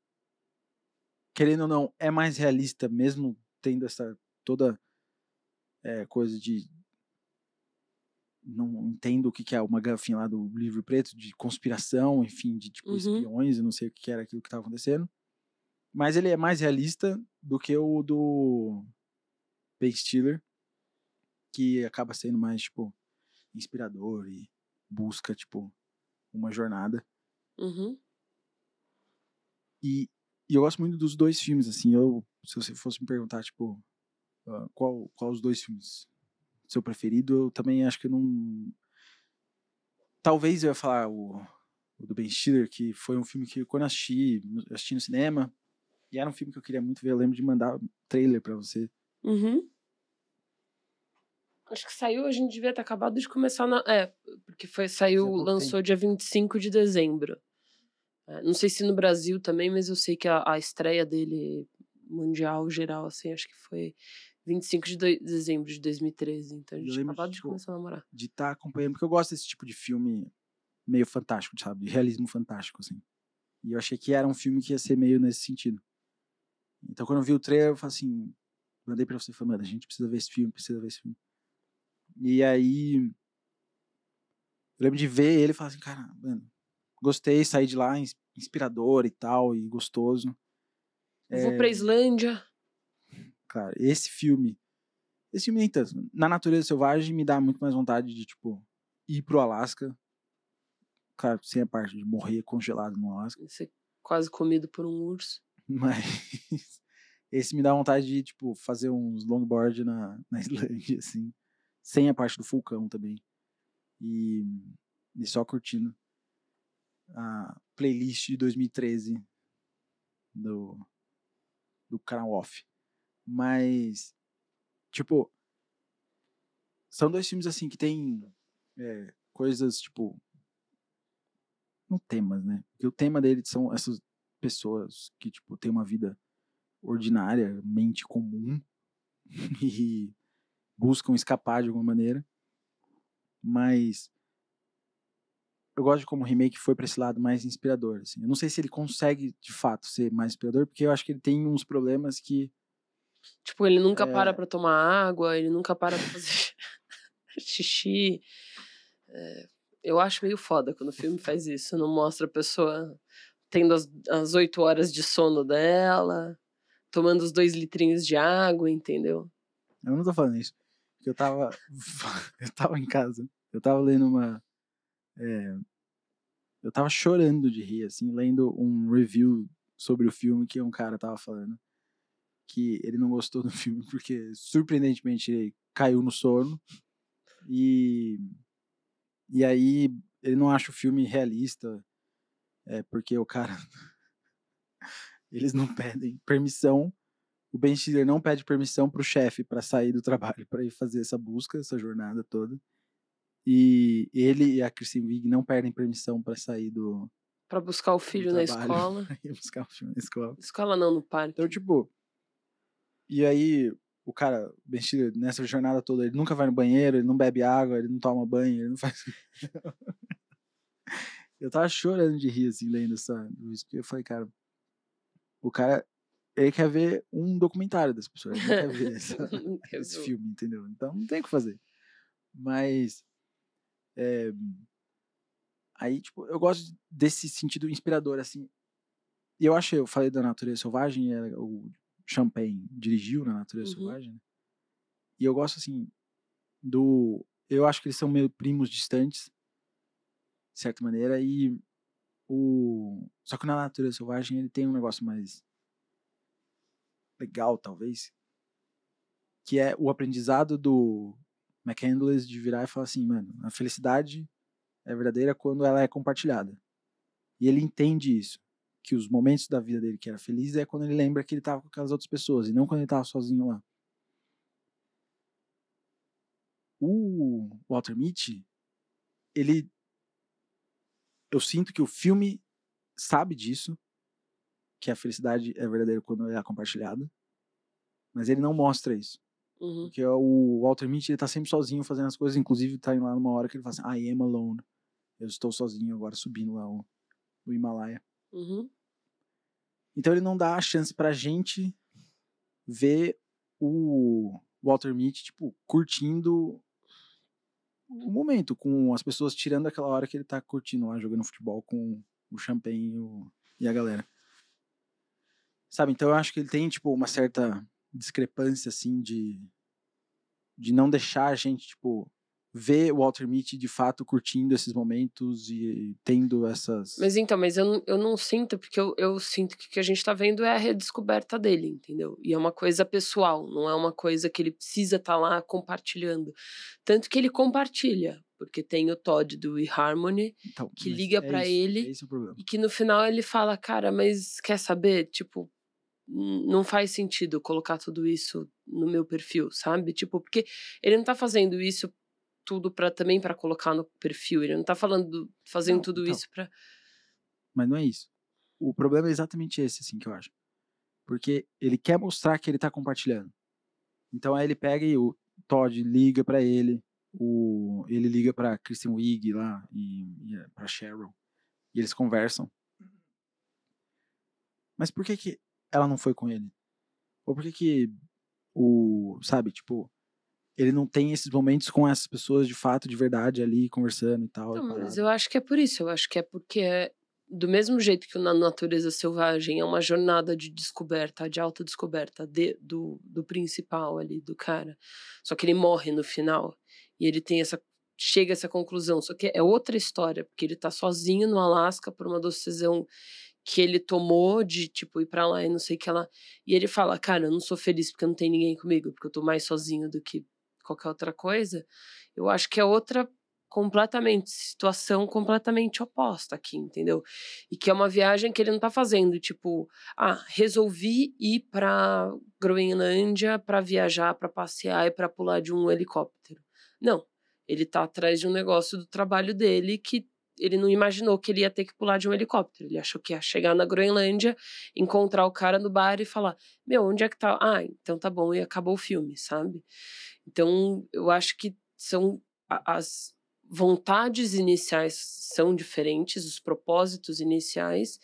querendo ou não, é mais realista, mesmo tendo essa toda é, coisa de não entendo o que, que é uma gafinha lá do livro preto, de conspiração, enfim, de tipo uhum. espiões, eu não sei o que era aquilo que estava acontecendo. Mas ele é mais realista do que o do Ben Stiller, que acaba sendo mais, tipo, inspirador e busca, tipo, uma jornada. Uhum. E, e, eu gosto muito dos dois filmes, assim, eu, se você fosse me perguntar, tipo, uh, qual, qual os dois filmes seu preferido, eu também acho que não... Talvez eu ia falar o, o do Ben Stiller, que foi um filme que quando eu assisti, assisti no cinema, e era um filme que eu queria muito ver. Eu lembro de mandar trailer para você. Uhum. Acho que saiu, a gente devia ter acabado de começar na. É, porque foi, saiu, lançou dia 25 de dezembro. É, não sei se no Brasil também, mas eu sei que a, a estreia dele mundial, geral, assim, acho que foi 25 de do, dezembro de 2013. Então a gente tinha acabado de, tipo, começar a namorar. De estar tá acompanhando, porque eu gosto desse tipo de filme meio fantástico, sabe? De realismo fantástico, assim. E eu achei que era um filme que ia ser meio nesse sentido. Então, quando eu vi o trailer, eu falei assim, mandei pra você, falei, mano, a gente precisa ver esse filme, precisa ver esse filme. E aí, eu lembro de ver ele e falar assim, cara, mano, gostei, saí de lá inspirador e tal, e gostoso. Eu vou pra Islândia. Cara, esse filme, esse filme nem tanto. Na Natureza Selvagem me dá muito mais vontade de, tipo, ir pro Alasca. Claro, sem a parte de morrer congelado no Alasca. Ser quase comido por um urso. Mas <laughs> esse me dá vontade de, tipo, fazer uns longboard na, <laughs> na Islândia, assim. Sem a parte do vulcão também. E, e só curtindo a playlist de 2013 do, do canal off. Mas, tipo, são dois filmes, assim, que tem é, coisas, tipo, não temas, né? Porque o tema deles são essas pessoas que, tipo, têm uma vida ordinária, mente comum <laughs> e buscam escapar de alguma maneira. Mas eu gosto de como o remake foi para esse lado mais inspirador. Assim. Eu não sei se ele consegue, de fato, ser mais inspirador, porque eu acho que ele tem uns problemas que. Tipo, ele nunca é... para pra tomar água, ele nunca para pra fazer <laughs> xixi. É, eu acho meio foda quando o filme faz isso. Não mostra a pessoa tendo as oito horas de sono dela, tomando os dois litrinhos de água, entendeu? Eu não tô falando isso. Porque eu tava. <laughs> eu tava em casa. Eu tava lendo uma. É, eu tava chorando de rir, assim, lendo um review sobre o filme que um cara tava falando. Que ele não gostou do <laughs> filme porque, surpreendentemente, ele caiu no sono. E. E aí, ele não acha o filme realista. É porque o cara. <laughs> Eles não pedem permissão o Ben Stiller não pede permissão para o chefe para sair do trabalho, para ir fazer essa busca, essa jornada toda. E ele e a Kristen Wiig não perdem permissão para sair do para <laughs> buscar o filho na escola. buscar o filho na escola. Escola não, no parque. Então, tipo, e aí o cara, o Ben Stiller, nessa jornada toda, ele nunca vai no banheiro, ele não bebe água, ele não toma banho, ele não faz <laughs> Eu tava chorando de rir assim lendo essa, porque eu falei, cara, o cara ele quer ver um documentário das pessoas, ele não quer ver <laughs> essa, esse filme, entendeu? Então não tem o que fazer. Mas. É, aí, tipo, eu gosto desse sentido inspirador, assim. E eu acho, eu falei da Natureza Selvagem, o Champagne dirigiu na Natureza uhum. Selvagem, né? E eu gosto, assim, do. Eu acho que eles são meio primos distantes, de certa maneira, e o. Só que na Natureza Selvagem ele tem um negócio mais legal, talvez, que é o aprendizado do McCandless de virar e falar assim, mano, a felicidade é verdadeira quando ela é compartilhada. E ele entende isso, que os momentos da vida dele que era feliz é quando ele lembra que ele estava com aquelas outras pessoas e não quando ele estava sozinho lá. O Walter Mitty, ele eu sinto que o filme sabe disso que a felicidade é verdadeira quando é compartilhada. Mas ele não mostra isso. Uhum. Porque o Walter Mitty, ele tá sempre sozinho fazendo as coisas, inclusive tá lá numa hora que ele fala assim, I am alone. Eu estou sozinho agora subindo lá o, o Himalaia. Uhum. Então ele não dá a chance pra gente ver o Walter Mitty, tipo, curtindo o momento, com as pessoas tirando aquela hora que ele tá curtindo lá, jogando futebol com o champanhe e, o, e a galera. Sabe, então eu acho que ele tem, tipo, uma certa discrepância, assim, de, de não deixar a gente, tipo, ver o Walter Mitty de fato curtindo esses momentos e tendo essas. Mas então, mas eu, eu não sinto, porque eu, eu sinto que o que a gente tá vendo é a redescoberta dele, entendeu? E é uma coisa pessoal, não é uma coisa que ele precisa estar tá lá compartilhando. Tanto que ele compartilha, porque tem o Todd do eHarmony então, que liga é para ele é e que no final ele fala, cara, mas quer saber? Tipo, não faz sentido colocar tudo isso no meu perfil, sabe? Tipo, porque ele não tá fazendo isso tudo para também para colocar no perfil, ele não tá falando fazendo não, tudo então, isso para Mas não é isso. O problema é exatamente esse assim que eu acho. Porque ele quer mostrar que ele tá compartilhando. Então aí ele pega e o Todd liga para ele, o ele liga para Kristen Wiig lá e, e é, para Cheryl. E eles conversam. Mas por que que ela não foi com ele? Ou por que que o, sabe, tipo, ele não tem esses momentos com essas pessoas de fato, de verdade, ali, conversando e tal. Não, mas eu acho que é por isso. Eu acho que é porque é do mesmo jeito que na natureza selvagem é uma jornada de descoberta, de autodescoberta de, do, do principal ali, do cara. Só que ele morre no final. E ele tem essa. chega a essa conclusão. Só que é outra história, porque ele tá sozinho no Alasca por uma decisão que ele tomou de, tipo, ir pra lá e não sei o que lá. E ele fala, cara, eu não sou feliz porque não tem ninguém comigo, porque eu tô mais sozinho do que qualquer outra coisa. Eu acho que é outra completamente, situação completamente oposta aqui, entendeu? E que é uma viagem que ele não tá fazendo, tipo, ah, resolvi ir pra Groenlândia para viajar, para passear e para pular de um helicóptero. Não, ele tá atrás de um negócio do trabalho dele que ele não imaginou que ele ia ter que pular de um helicóptero. Ele achou que ia chegar na Groenlândia, encontrar o cara no bar e falar: Meu, onde é que tá? Ah, então tá bom, e acabou o filme, sabe? Então, eu acho que são as vontades iniciais são diferentes, os propósitos iniciais,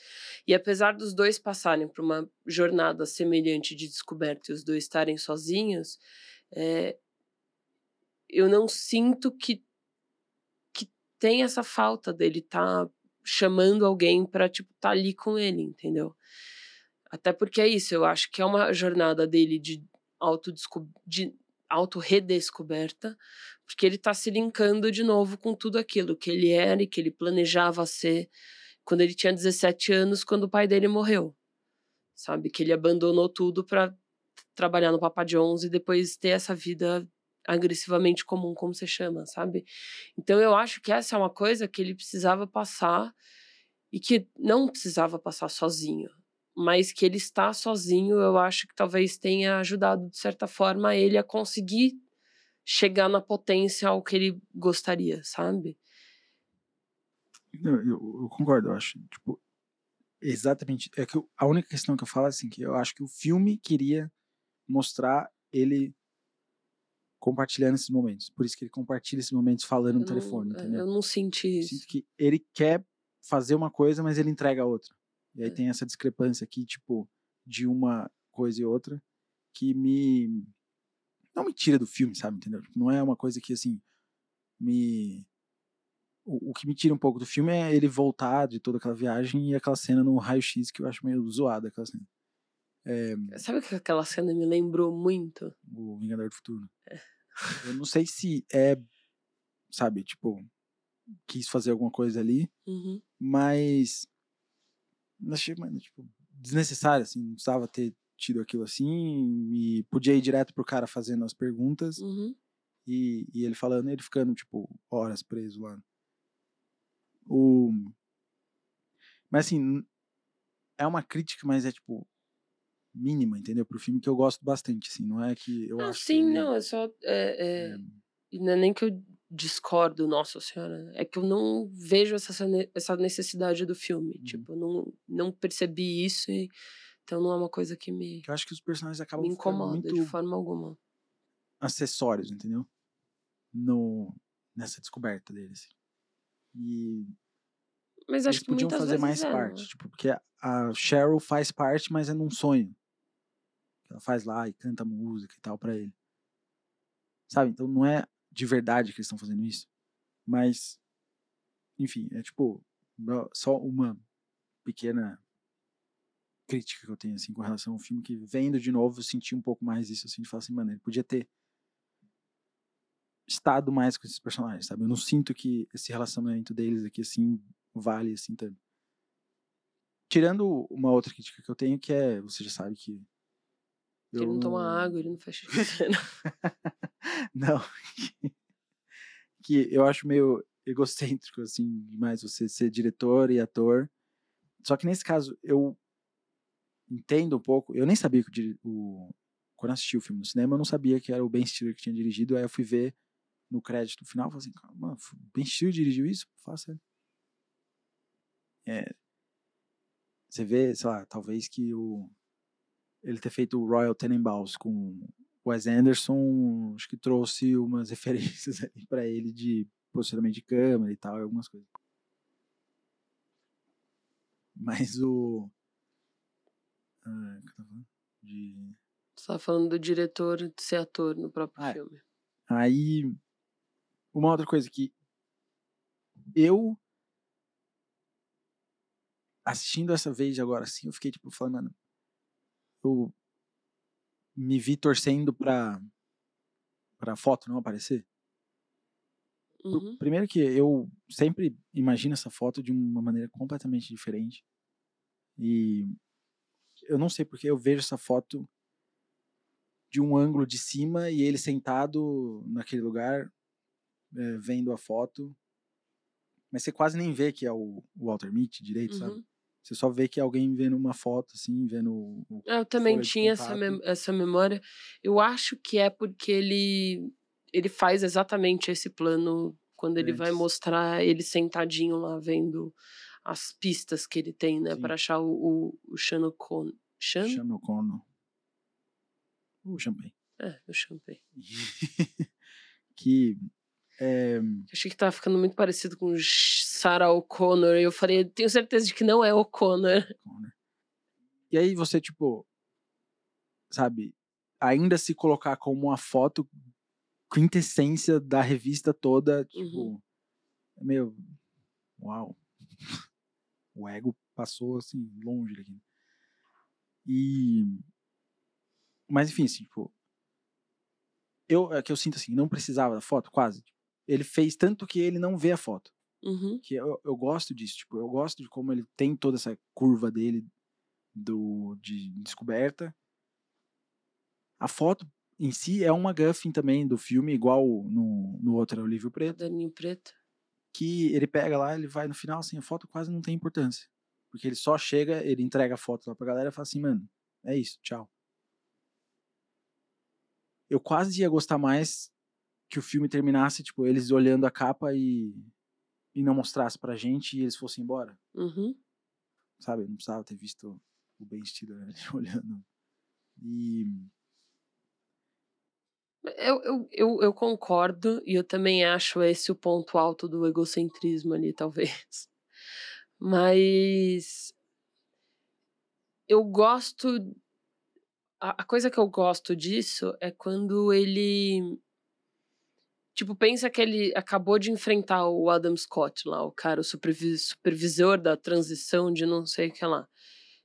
e apesar dos dois passarem por uma jornada semelhante de descoberta e os dois estarem sozinhos, é, eu não sinto que tem essa falta dele tá chamando alguém para tipo tá ali com ele, entendeu? Até porque é isso, eu acho que é uma jornada dele de auto de auto-redescoberta, porque ele tá se linkando de novo com tudo aquilo que ele era e que ele planejava ser quando ele tinha 17 anos, quando o pai dele morreu. Sabe? Que ele abandonou tudo para trabalhar no Papa John's e depois ter essa vida agressivamente comum, como você chama, sabe? Então eu acho que essa é uma coisa que ele precisava passar e que não precisava passar sozinho, mas que ele está sozinho, eu acho que talvez tenha ajudado de certa forma ele a conseguir chegar na potência ao que ele gostaria, sabe? Eu, eu, eu concordo, eu acho, tipo, exatamente, é que eu, a única questão que eu falo é assim, que eu acho que o filme queria mostrar ele compartilhando esses momentos. Por isso que ele compartilha esses momentos falando no não, telefone, é, entendeu? Eu não senti isso. Sinto que ele quer fazer uma coisa, mas ele entrega outra. E aí é. tem essa discrepância aqui, tipo, de uma coisa e outra, que me. Não me tira do filme, sabe? Entendeu? Tipo, não é uma coisa que, assim, me. O, o que me tira um pouco do filme é ele voltar de toda aquela viagem e aquela cena no raio-x que eu acho meio zoada, aquela cena. É... Sabe que aquela cena me lembrou muito? O Vingador do Futuro. É. Eu não sei se é, sabe, tipo, quis fazer alguma coisa ali, uhum. mas achei, mano, tipo, desnecessário, assim, não precisava ter tido aquilo assim, e podia ir direto pro cara fazendo as perguntas, uhum. e, e ele falando, ele ficando, tipo, horas preso lá. O... Mas assim, é uma crítica, mas é tipo, mínima, entendeu? Pro filme que eu gosto bastante, assim, não é que eu ah, acho sim, que... não, é só... É, é... é... Não é nem que eu discordo, nossa senhora, é que eu não vejo essa, essa necessidade do filme, uhum. tipo, não, não percebi isso e... Então não é uma coisa que me... Eu acho que os personagens acabam me incomoda muito de forma alguma. Acessórios, entendeu? No, nessa descoberta deles. E mas acho Eles que podiam fazer mais é, parte, tipo, porque a Cheryl faz parte, mas é num sonho. Ela faz lá e canta música e tal para ele. Sabe? Então não é de verdade que eles estão fazendo isso. Mas, enfim, é tipo, só uma pequena crítica que eu tenho, assim, com relação ao filme, que vendo de novo, eu senti um pouco mais isso, assim, de falar assim, mano, ele podia ter estado mais com esses personagens, sabe? Eu não sinto que esse relacionamento deles aqui, assim, vale, assim, tanto. Tirando uma outra crítica que eu tenho, que é, você já sabe que ele não toma água, ele não fecha <laughs> Não. <laughs> que eu acho meio egocêntrico, assim, demais você ser diretor e ator. Só que nesse caso, eu entendo um pouco. Eu nem sabia que o, o quando assisti o filme no cinema, eu não sabia que era o Ben Stiller que tinha dirigido. Aí eu fui ver no crédito final, falei assim, mano, Ben Stiller dirigiu isso? Faça. É, você vê, sei lá, talvez que o ele ter feito o Royal Tenenbaums com Wes Anderson, acho que trouxe umas <laughs> referências aí para ele de posicionamento de câmera e tal, e algumas coisas. Mas o. Ah? De... Você tá falando do diretor de ser ator no próprio ah, filme. Aí. Uma outra coisa que. Eu. Assistindo essa vez agora assim, eu fiquei tipo falando, mano, eu me vi torcendo pra, pra foto não aparecer. Uhum. Primeiro que eu sempre imagino essa foto de uma maneira completamente diferente. E eu não sei porque eu vejo essa foto de um ângulo de cima e ele sentado naquele lugar, é, vendo a foto. Mas você quase nem vê que é o, o Walter Mitty direito, uhum. sabe? Você só vê que alguém vendo uma foto, assim, vendo. O, eu também tinha essa, mem essa memória. Eu acho que é porque ele, ele faz exatamente esse plano quando ele vai Antes. mostrar ele sentadinho lá vendo as pistas que ele tem, né, para achar o, o, o. Sean? Sean O'Connor. O champanhe. É, o Champagne. <laughs> que é, Eu Achei que tava ficando muito parecido com Sarah O'Connor. E eu falei, tenho certeza de que não é O'Connor. <laughs> Connor. E aí você, tipo, sabe, ainda se colocar como uma foto quintessência da revista toda, tipo, Uhum. é meio. Uau. <laughs> O ego passou assim, longe daqui. E. Mas enfim, assim, tipo. Eu, é que eu sinto assim, não precisava da foto, quase. Ele fez tanto que ele não vê a foto Uhum. que eu, eu gosto disso, tipo, eu gosto de como ele tem toda essa curva dele do de descoberta. A foto em si é uma Guffin também do filme, igual no, no outro é o livro preto, Daninho preto. que ele pega lá, ele vai no final, assim, a foto quase não tem importância. Porque ele só chega, ele entrega a foto lá pra galera e fala assim, mano, é isso, tchau. Eu quase ia gostar mais que o filme terminasse, tipo, eles olhando a capa e, e não mostrasse pra gente e eles fossem embora. Uhum. sabe? Não precisava ter visto o Ben Stiller ali <laughs> olhando. E Eu, eu, eu, eu concordo e eu também acho esse o ponto alto do egocentrismo ali, talvez. Mas eu gosto. A, a coisa que eu gosto disso é quando ele. Tipo, pensa que ele acabou de enfrentar o Adam Scott lá, o cara, o supervi- supervisor da transição de não sei o que lá.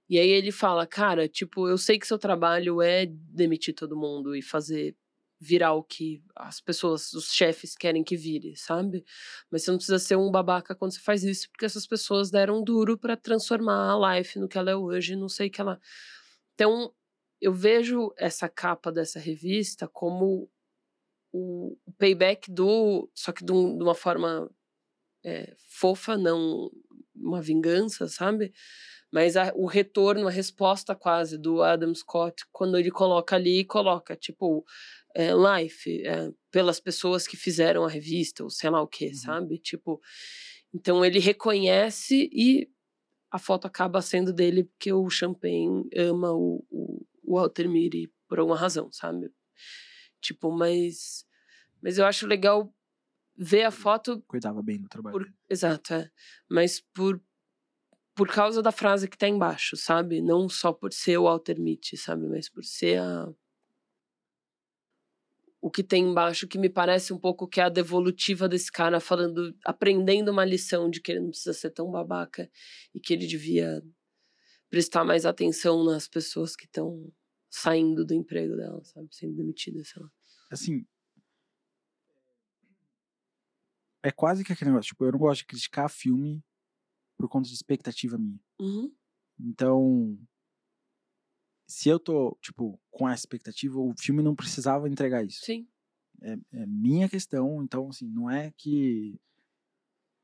E aí ele fala, cara, tipo, eu sei que seu trabalho é demitir todo mundo e fazer virar o que as pessoas, os chefes querem que vire, sabe? Mas você não precisa ser um babaca quando você faz isso, porque essas pessoas deram duro pra transformar a Life no que ela é hoje, não sei o que ela. Então, eu vejo essa capa dessa revista como o o payback do. Só que de, um- de uma forma é, fofa, não uma vingança, sabe? Mas a- o retorno, a resposta quase do Adam Scott, quando ele coloca ali, coloca, tipo, é, life, é, pelas pessoas que fizeram a revista, ou sei lá o que, Uhum. sabe? Tipo, então ele reconhece e a foto acaba sendo dele porque o Champagne ama o, o, o Walter Mitty por alguma razão, sabe? Tipo, mas, mas eu acho legal ver a foto cuidava bem do trabalho. por, exato, é. Mas por por causa da frase que tá embaixo, sabe? Não só por ser o Walter Mitty, sabe? Mas por ser a o que tem embaixo que me parece um pouco que é a devolutiva desse cara falando, aprendendo uma lição de que ele não precisa ser tão babaca e que ele devia prestar mais atenção nas pessoas que estão saindo do emprego dela, sabe? Sendo demitidas, sei lá. Assim. É quase que aquele negócio. Tipo, eu não gosto de criticar filme por conta de expectativa minha. Uhum. Então. Se eu tô, tipo, com essa expectativa, o filme não precisava entregar isso. Sim. É, é minha questão, então, assim, não é que.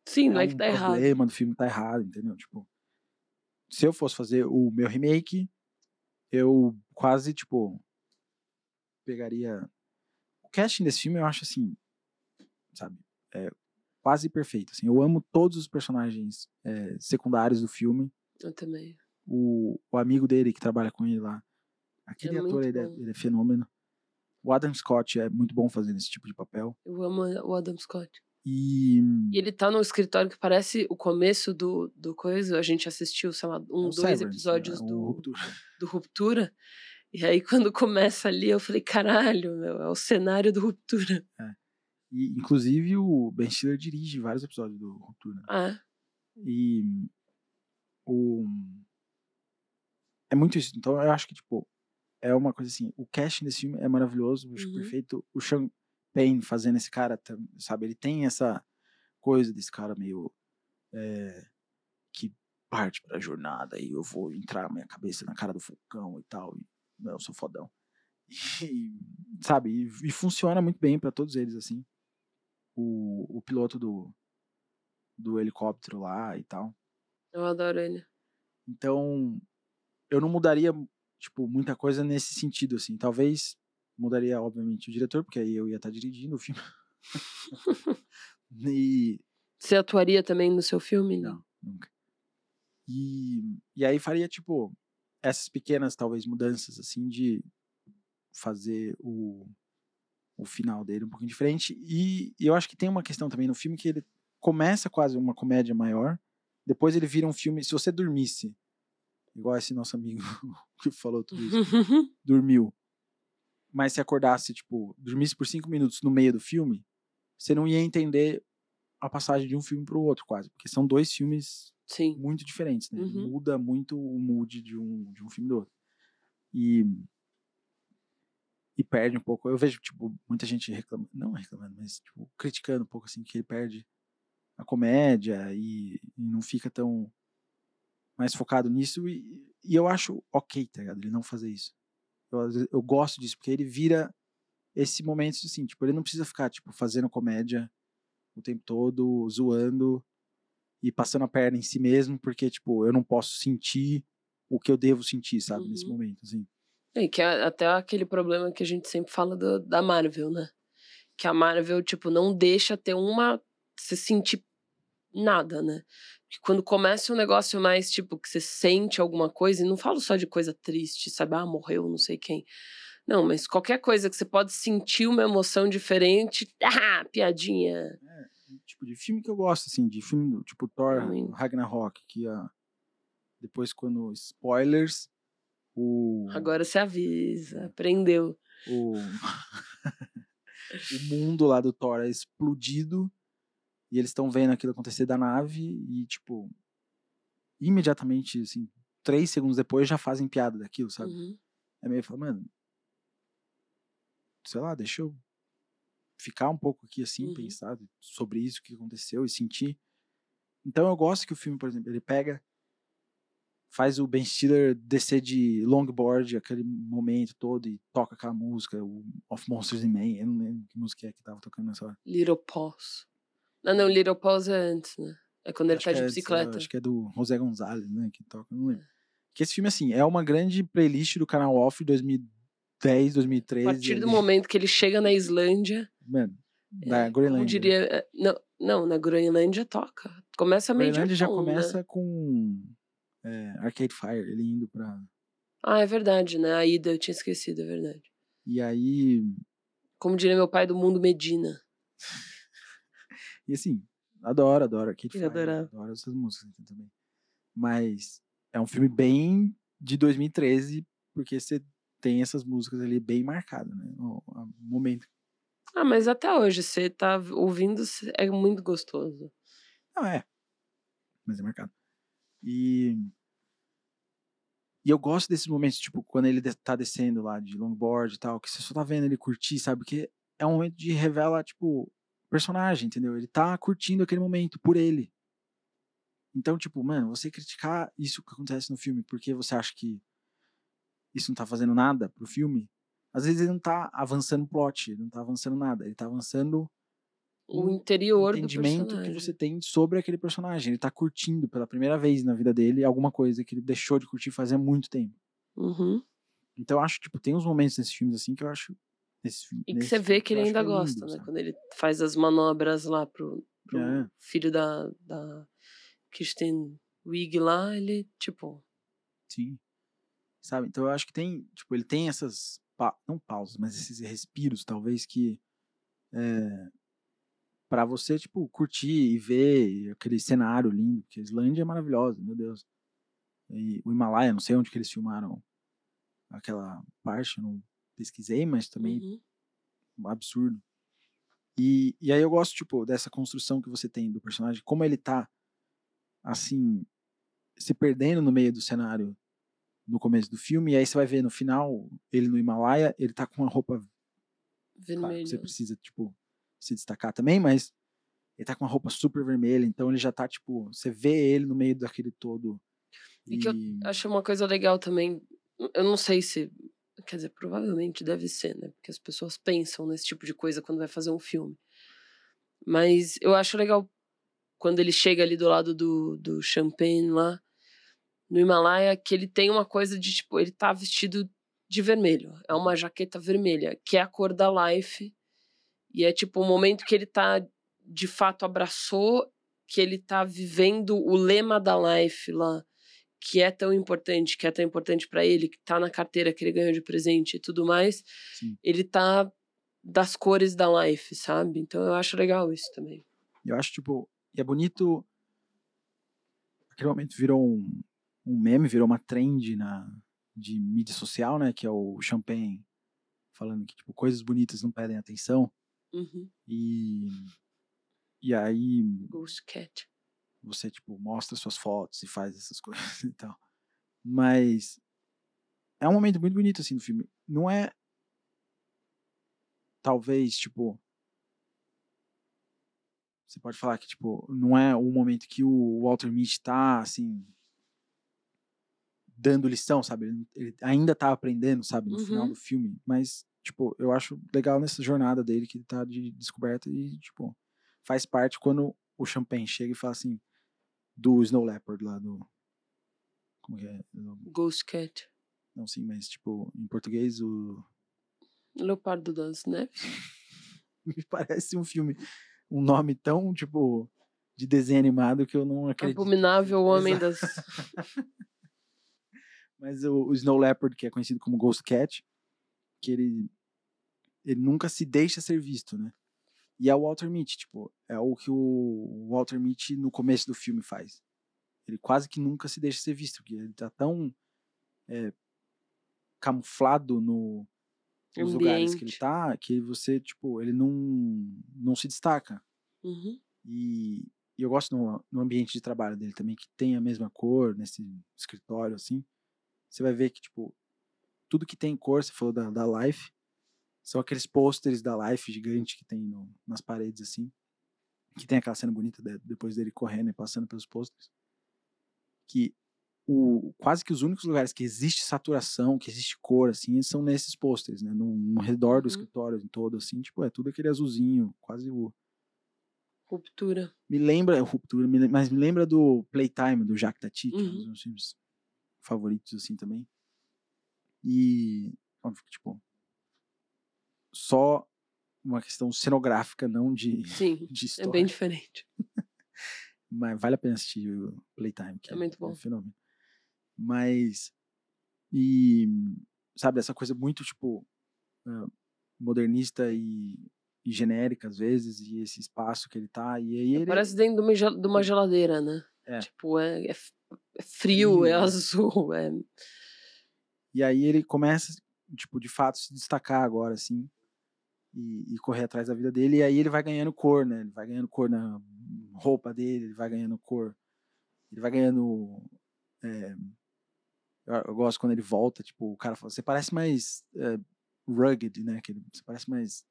Sim, não é que um tá errado. problema do filme tá errado, entendeu? Tipo, se eu fosse fazer o meu remake, eu quase, tipo, pegaria. O casting desse filme eu acho assim, sabe? É quase perfeito. Assim, eu amo todos os personagens é, secundários do filme. Eu também. O, o amigo dele que trabalha com ele lá. Aquele É ator, ele é, ele é fenômeno. O Adam Scott é muito bom fazendo esse tipo de papel. Eu amo o Adam Scott. E. E ele tá num escritório que parece o começo do, do coisa. A gente assistiu, sei lá, é um, o dois Severance, episódios né? O do, Ruptura. do Ruptura. E aí, quando começa ali, eu falei, caralho, meu, é o cenário do Ruptura. E, inclusive, o Ben Stiller dirige vários episódios do Ruptura. Ah, E o é muito isso. Então eu acho que tipo é uma coisa assim, o casting desse filme é maravilhoso, eu acho Uhum. perfeito. O Sean Payne fazendo esse cara, sabe, ele tem essa coisa desse cara meio é, que parte pra jornada e eu vou entrar minha cabeça na cara do vulcão e tal, e eu sou fodão. E, sabe, e, e funciona muito bem pra todos eles assim. O, o piloto do do helicóptero lá e tal. eu adoro ele. Então, eu não mudaria, tipo, muita coisa nesse sentido, assim. Talvez mudaria, obviamente, o diretor, porque aí eu ia estar dirigindo o filme. <laughs> E. Você atuaria também no seu filme? Não, nunca. E, e aí faria, tipo, essas pequenas, talvez, mudanças, assim, de fazer o, o final dele um pouquinho diferente. E, e eu acho que tem uma questão também no filme que ele começa quase uma comédia maior, depois ele vira um filme. Se você dormisse, igual esse nosso amigo <laughs> que falou tudo isso, <laughs> dormiu, mas se acordasse, tipo, dormisse por cinco minutos no meio do filme, você não ia entender a passagem de um filme para o outro, quase, porque são dois filmes Sim. muito diferentes, né? Uhum. Muda muito o mood de um, de um filme do outro. E e perde um pouco. Eu vejo tipo muita gente reclamando, não reclamando, mas tipo, criticando um pouco assim que ele perde a comédia e, e não fica tão mais focado nisso e, e eu acho ok, tá ligado? Ele não fazer isso. Eu, eu gosto disso porque ele vira esse momento assim, tipo, ele não precisa ficar tipo fazendo comédia o tempo todo, zoando e passando a perna em si mesmo, porque tipo, eu não posso sentir o que eu devo sentir, sabe, nesse Uhum. momento, assim. É, que é até aquele problema que a gente sempre fala do- da Marvel, né? Que a Marvel, tipo, não deixa ter uma. Você sentir nada, né? Porque quando começa um negócio mais, tipo, que você sente alguma coisa, e não falo só de coisa triste, sabe? Ah, morreu não sei quem. Não, mas qualquer coisa que você pode sentir uma emoção diferente. <laughs> Ah, piadinha. Tipo de filme que eu gosto, assim, de filme tipo Thor Também. Ragnarok, que a depois quando spoilers, o Agora você avisa, aprendeu. o, <laughs> o mundo lá do Thor é explodido e eles estão vendo aquilo acontecer da nave e tipo imediatamente, assim, três segundos depois já fazem piada daquilo, sabe? Uhum. É meio falar, mano, sei lá, deixa eu ficar um pouco aqui assim, Uhum. pensar sobre isso que aconteceu e sentir. Então eu gosto que o filme, por exemplo, ele pega, faz o Ben Stiller descer de longboard aquele momento todo e toca aquela música, o Of Monsters and Men, eu não lembro que música é que tava tocando nessa hora. Little Paws. Não, não, Little Paws é antes, né? É quando ele Acho tá de é, lá, bicicleta. acho que é do José Gonzalez, né, que toca, não lembro. Que esse filme, assim, é uma grande playlist do canal Off 2010, 2013. A partir do ali. momento que ele chega na Islândia, Mano, é, da como Groenlândia. diria, é, não, não, na Groenlândia toca. Começa meio Groenlândia já Japão, né? começa com é, Arcade Fire, ele indo pra. Ah, é verdade, né? A ida eu tinha esquecido, é verdade. E aí. Como diria meu pai do mundo Medina. <laughs> E assim, adoro, adoro Arcade Eu Fire. adorava. Adoro essas músicas também. Mas é um filme bem de 2013, porque você tem essas músicas ali bem marcadas, né? O, o momento. Ah, mas até hoje, você tá ouvindo, é muito gostoso. Não, é. Mas é marcado. E. E eu gosto desses momentos, tipo, quando ele tá descendo lá de longboard e tal, que você só tá vendo ele curtir, sabe? Porque é um momento de revela, tipo, personagem, entendeu? Ele tá curtindo aquele momento por ele. Então, tipo, mano, você criticar isso que acontece no filme porque você acha que isso não tá fazendo nada pro filme, às vezes ele não tá avançando o plot, ele não tá avançando nada, ele tá avançando O interior do entendimento que personagem. você tem sobre aquele personagem. Ele tá curtindo pela primeira vez na vida dele alguma coisa que ele deixou de curtir fazia muito tempo. Uhum. Então eu acho, tipo, tem uns momentos nesses filmes assim que eu acho. Nesse, E que você vê que ele ainda é lindo, gosta, né? sabe? Quando ele faz as manobras lá pro, pro É. filho da, da Kirsten Wig lá, ele, tipo, Sim. Sabe? Então eu acho que tem, tipo, ele tem essas, pa- não pausas, mas esses respiros, talvez, que é, para você, tipo, curtir e ver aquele cenário lindo, porque a Islândia é maravilhosa, meu Deus. E o Himalaia, não sei onde que eles filmaram aquela parte, eu não pesquisei, mas também uhum. um absurdo. E, e aí eu gosto, tipo, dessa construção que você tem do personagem, como ele tá, assim, se perdendo no meio do cenário no começo do filme, e aí você vai ver no final, ele no Himalaia, ele tá com uma roupa, claro, vermelho. que você precisa, tipo, se destacar também, mas ele tá com uma roupa super vermelha, então ele já tá, tipo, você vê ele no meio daquele todo. E que eu acho uma coisa legal também. Eu não sei se. Quer dizer, provavelmente deve ser, né? Porque as pessoas pensam nesse tipo de coisa quando vai fazer um filme. Mas eu acho legal quando ele chega ali do lado do, do Champagne lá, no Himalaia, que ele tem uma coisa de tipo, ele tá vestido de vermelho. É uma jaqueta vermelha, que é a cor da Life. E é tipo o momento que ele tá de fato abraçou que ele tá vivendo o lema da life lá, que é tão importante, que é tão importante para ele, que tá na carteira que ele ganhou de presente e tudo mais, Sim. ele tá das cores da life, sabe? Então eu acho legal isso também. Eu acho, tipo, e é bonito. Aquele momento virou um, um meme, virou uma trend na, de mídia social, né? Que é o Champagne falando que, tipo, coisas bonitas não pedem atenção. Uhum. E, e aí Ghost Cat. você, tipo, mostra suas fotos e faz essas <laughs> coisas e tal. Mas é um momento muito bonito, assim, do filme. Não é. Talvez, tipo. Você pode falar que, tipo, não é o momento que o Walter Mitty tá, assim. Dando lição, sabe? Ele, ele ainda tá aprendendo, sabe? No final Uhum. do filme. Mas, tipo, eu acho legal nessa jornada dele que ele tá de descoberta e, tipo, faz parte quando o Champagne chega e fala assim do Snow Leopard lá do. Como que é? Ghost Cat. Não, sim, mas tipo, em português o. Leopardo das Neves. <laughs> Me parece um filme, um nome tão, tipo, de desenho animado que eu não acredito. Abominável Homem das. <laughs> Mas o, o Snow Leopard, que é conhecido como Ghost Cat, que ele. Ele nunca se deixa ser visto, né? E é o Walter Mitty, tipo, é o que o Walter Mitty no começo do filme faz. Ele quase que nunca se deixa ser visto, porque ele tá tão é, camuflado no, nos lugares que ele Ambiente. tá, que você, tipo, ele não, não se destaca. Uhum. E, e eu gosto no, no ambiente de trabalho dele também, que tem a mesma cor nesse escritório, assim. Você vai ver que, tipo, tudo que tem cor, você falou da, da Life, são aqueles pôsteres da Life gigante que tem no- nas paredes, assim. Que tem aquela cena bonita de- depois dele correndo e passando pelos pôsteres. Que o, quase que os únicos lugares que existe saturação, que existe cor, assim, são nesses pôsteres, né? No, no redor do Uhum. escritório todo, assim, tipo, é tudo aquele azulzinho, quase o, Ruptura. me lembra Ruptura, me mas me lembra do Playtime do Jacques Tati, que é um dos Uhum. meus filmes favoritos assim também. E óbvio que, tipo só uma questão cenográfica, não de, Sim. <laughs> de É bem diferente. <laughs> Mas vale a pena assistir o Playtime, que É muito bom. um fenômeno. Mas e sabe essa coisa muito tipo modernista e, e genérica às vezes e esse espaço que ele tá e aí ele Parece dentro de uma, de uma geladeira, né? É. Tipo, é, é é frio, é azul, é. E aí ele começa, tipo, de fato, se destacar agora, assim, e, e correr atrás da vida dele. E aí ele vai ganhando cor, né? Ele vai ganhando cor na roupa dele, ele vai ganhando cor. Ele vai ganhando. é, eu, eu gosto quando ele volta, tipo, o cara fala, você parece mais é, rugged, né? Que ele- você parece mais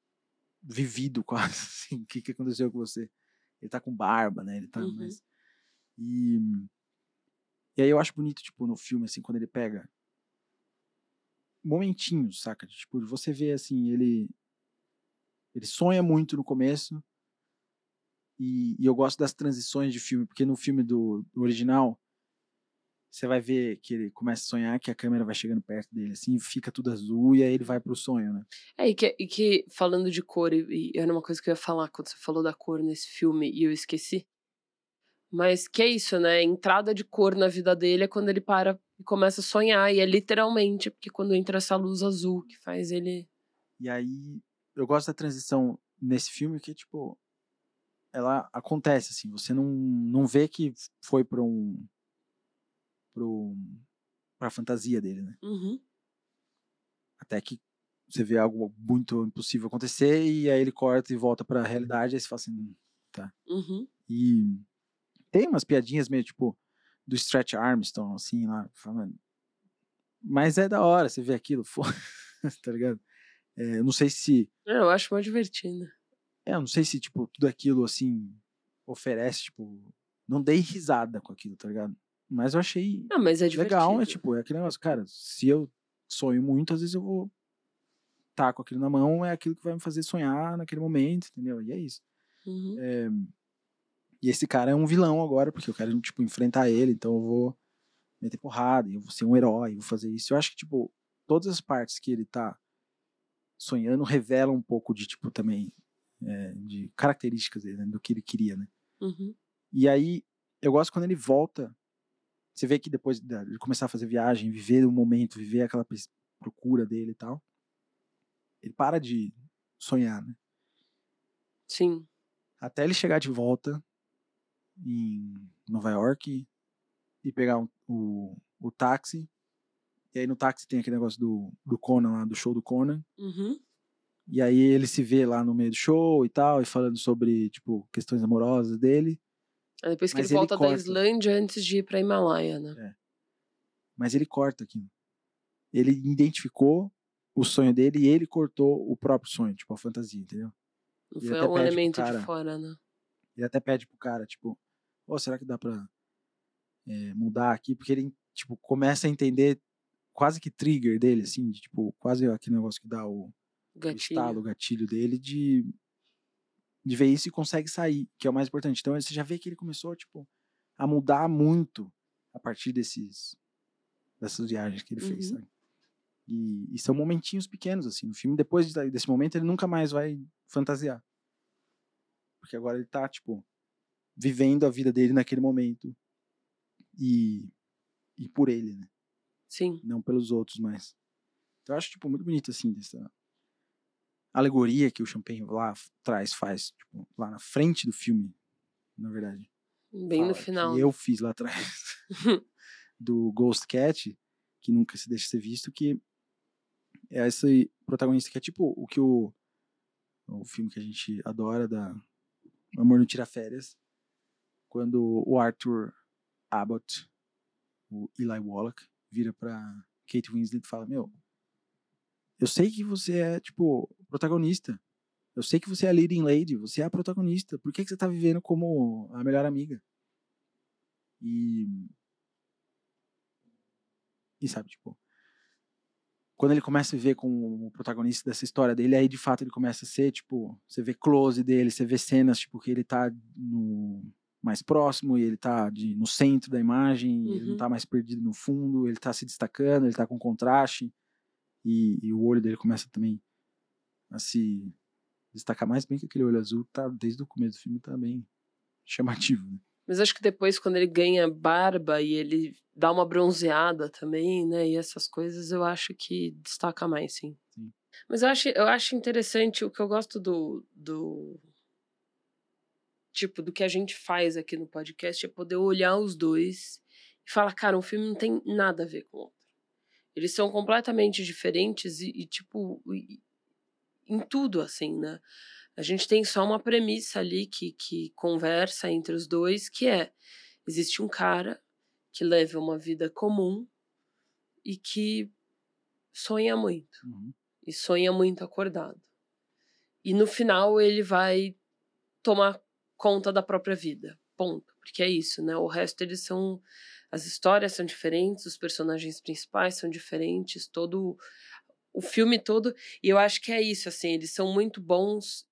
vivido <laughs> quase, assim. O que, que aconteceu com você? Ele tá com barba, né? Ele tá Uhum. mais. E, e aí eu acho bonito, tipo, no filme, assim, quando ele pega momentinhos, saca? Tipo, você vê assim, ele ele sonha muito no começo e, e eu gosto das transições de filme, porque no filme do, do original você vai ver que ele começa a sonhar que a câmera vai chegando perto dele, assim, fica tudo azul e aí ele vai pro sonho, né? É, e que, e que falando de cor, e, e era uma coisa que eu ia falar quando você falou da cor nesse filme e eu esqueci. Mas que é isso, né? A entrada de cor na vida dele é quando ele para e começa a sonhar. E é literalmente, porque quando entra essa luz azul que faz ele. E aí eu gosto da transição nesse filme que, tipo, ela acontece, assim, você não, não vê que foi pra um. Pro, pra fantasia dele, né? Uhum. Até que você vê algo muito impossível acontecer e aí ele corta e volta pra realidade, aí você fala assim. "Hum, Uhum. E tem umas piadinhas meio tipo do Stretch Armstrong, assim, lá, falando. Mas é da hora você ver aquilo, <laughs> tá ligado? É, eu não sei se. É, eu acho mais divertido. É, eu não sei se, tipo, tudo aquilo, assim, oferece, tipo. Não dei risada com aquilo, tá ligado? Mas eu achei Não, mas é divertido. legal, é tipo, é aquele negócio, cara, se eu sonho muito, às vezes eu vou tá com aquilo na mão, é aquilo que vai me fazer sonhar naquele momento, entendeu? E é isso. Uhum. E esse cara é um vilão agora, porque eu quero, tipo, enfrentar ele, então eu vou meter porrada, eu vou ser um herói, eu vou fazer isso. Eu acho que, tipo, todas as partes que ele tá sonhando revelam um pouco de, tipo, também é, de características dele, né, do que ele queria, né? Uhum. E aí, eu gosto quando ele volta. Você vê que depois de começar a fazer viagem, viver o momento, viver aquela procura dele e tal, ele para de sonhar, né? Sim. Até ele chegar de volta em Nova York e pegar um, o, o táxi. E aí no táxi tem aquele negócio do, do Conan lá, do show do Conan. Uhum. E aí ele se vê lá no meio do show e tal, e falando sobre, tipo, questões amorosas dele. É depois que ele volta da Islândia antes de ir pra Himalaia, né? É. Mas ele corta aqui. Ele identificou o sonho dele e ele cortou o próprio sonho, tipo, a fantasia, entendeu? Não foi um elemento cara, de fora, né? Ele até pede pro cara, tipo, oh, será que dá pra é, mudar aqui? Porque ele, tipo, começa a entender quase que trigger dele, assim, de, tipo, quase aquele negócio que dá o, gatilho. o estalo, o gatilho dele de, de ver isso e consegue sair, que é o mais importante. Então você já vê que ele começou, tipo, a mudar muito a partir desses dessas viagens que ele uhum. fez, sabe? E, e, são momentinhos pequenos, assim, no filme. Depois desse momento, ele nunca mais vai fantasiar. Porque agora ele tá, tipo, vivendo a vida dele naquele momento. E, e por ele, né? Sim. Não pelos outros, mas. Então eu acho, tipo, muito bonito, assim, dessa alegoria que o Champagne lá traz, faz, tipo, lá na frente do filme, na verdade. Bem no final. Que né? eu fiz lá atrás. <laughs> <laughs> do Ghost Cat, que nunca se deixa ser visto, que é esse protagonista que é tipo o que o, o filme que a gente adora da Amor não tira férias, quando o Arthur Abbott, o Eli Wallach, vira pra Kate Winslet e fala, meu, eu sei que você é, tipo, protagonista. Eu sei que você é a leading lady, você é a protagonista. Por que, que você tá vivendo como a melhor amiga? E. E sabe, tipo. Quando ele começa a viver com o protagonista dessa história dele, aí de fato ele começa a ser, tipo, você vê close dele, você vê cenas, tipo, que ele tá no mais próximo e ele tá de, no centro da imagem, uhum. ele não uhum. tá mais perdido no fundo, ele tá se destacando, ele tá com contraste e, e, o olho dele começa também a se destacar mais bem que aquele olho azul tá desde o começo do filme tá bem chamativo né? mas acho que depois quando ele ganha barba e ele dá uma bronzeada também né e essas coisas eu acho que destaca mais sim, sim. mas eu acho eu acho interessante o que eu gosto do, do tipo do que a gente faz aqui no podcast é poder olhar os dois e falar cara o filme não tem nada a ver com o outro eles são completamente diferentes e, e tipo, e, em tudo, assim, né? A gente tem só uma premissa ali que, que conversa entre os dois, que é: existe um cara que leva uma vida comum e que sonha muito. Uhum. E sonha muito acordado. E no final ele vai tomar conta da própria vida. Ponto. Porque é isso, né? O resto eles são as histórias são diferentes, os personagens principais são diferentes, todo o filme todo. E eu acho que é isso, assim, eles são muito bons,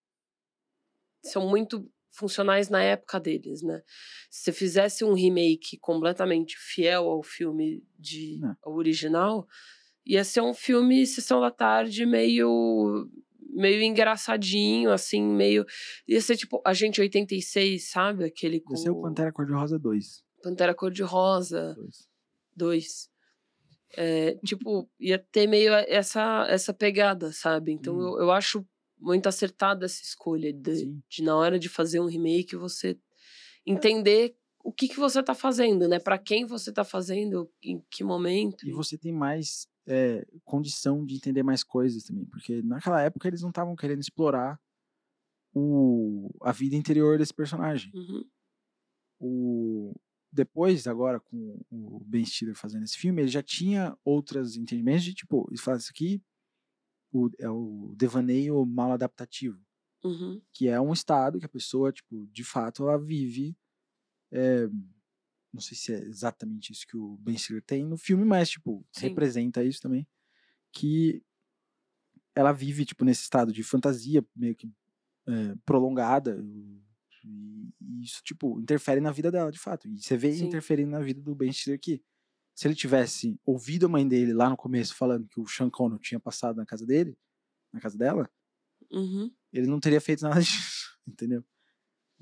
são muito funcionais na época deles, né? Se você fizesse um remake completamente fiel ao filme de ao original, ia ser um filme sessão da tarde meio meio engraçadinho, assim, meio ia ser tipo a gente 86, sabe? Aquele com Ia ser o Pantera Cor-de-Rosa 2. Pantera Cor-de-Rosa. Dois. Dois. É, tipo, ia ter meio essa, essa pegada, sabe? Então hum. eu, eu acho muito acertada essa escolha de, de, na hora de fazer um remake, você entender o que, que você tá fazendo, né? Para quem você tá fazendo, em que momento. E você tem mais é, condição de entender mais coisas também, porque naquela época eles não estavam querendo explorar o, a vida interior desse personagem. Uhum. O, depois, agora, com o Ben Stiller fazendo esse filme, ele já tinha outros entendimentos de, tipo, ele fala isso aqui, o, é o devaneio mal adaptativo. Uhum. Que é um estado que a pessoa, tipo, de fato, ela vive. É, não sei se é exatamente isso que o Ben Stiller tem no filme, mas, tipo, Sim. representa isso também. Que ela vive, tipo, nesse estado de fantasia meio que é, prolongada. E, isso, tipo, interfere na vida dela, de fato. E você vê Sim. interferindo na vida do Ben Stiller que se ele tivesse ouvido a mãe dele lá no começo falando que o Sean Connery tinha passado na casa dele, na casa dela, uhum. ele não teria feito nada <laughs> disso, entendeu?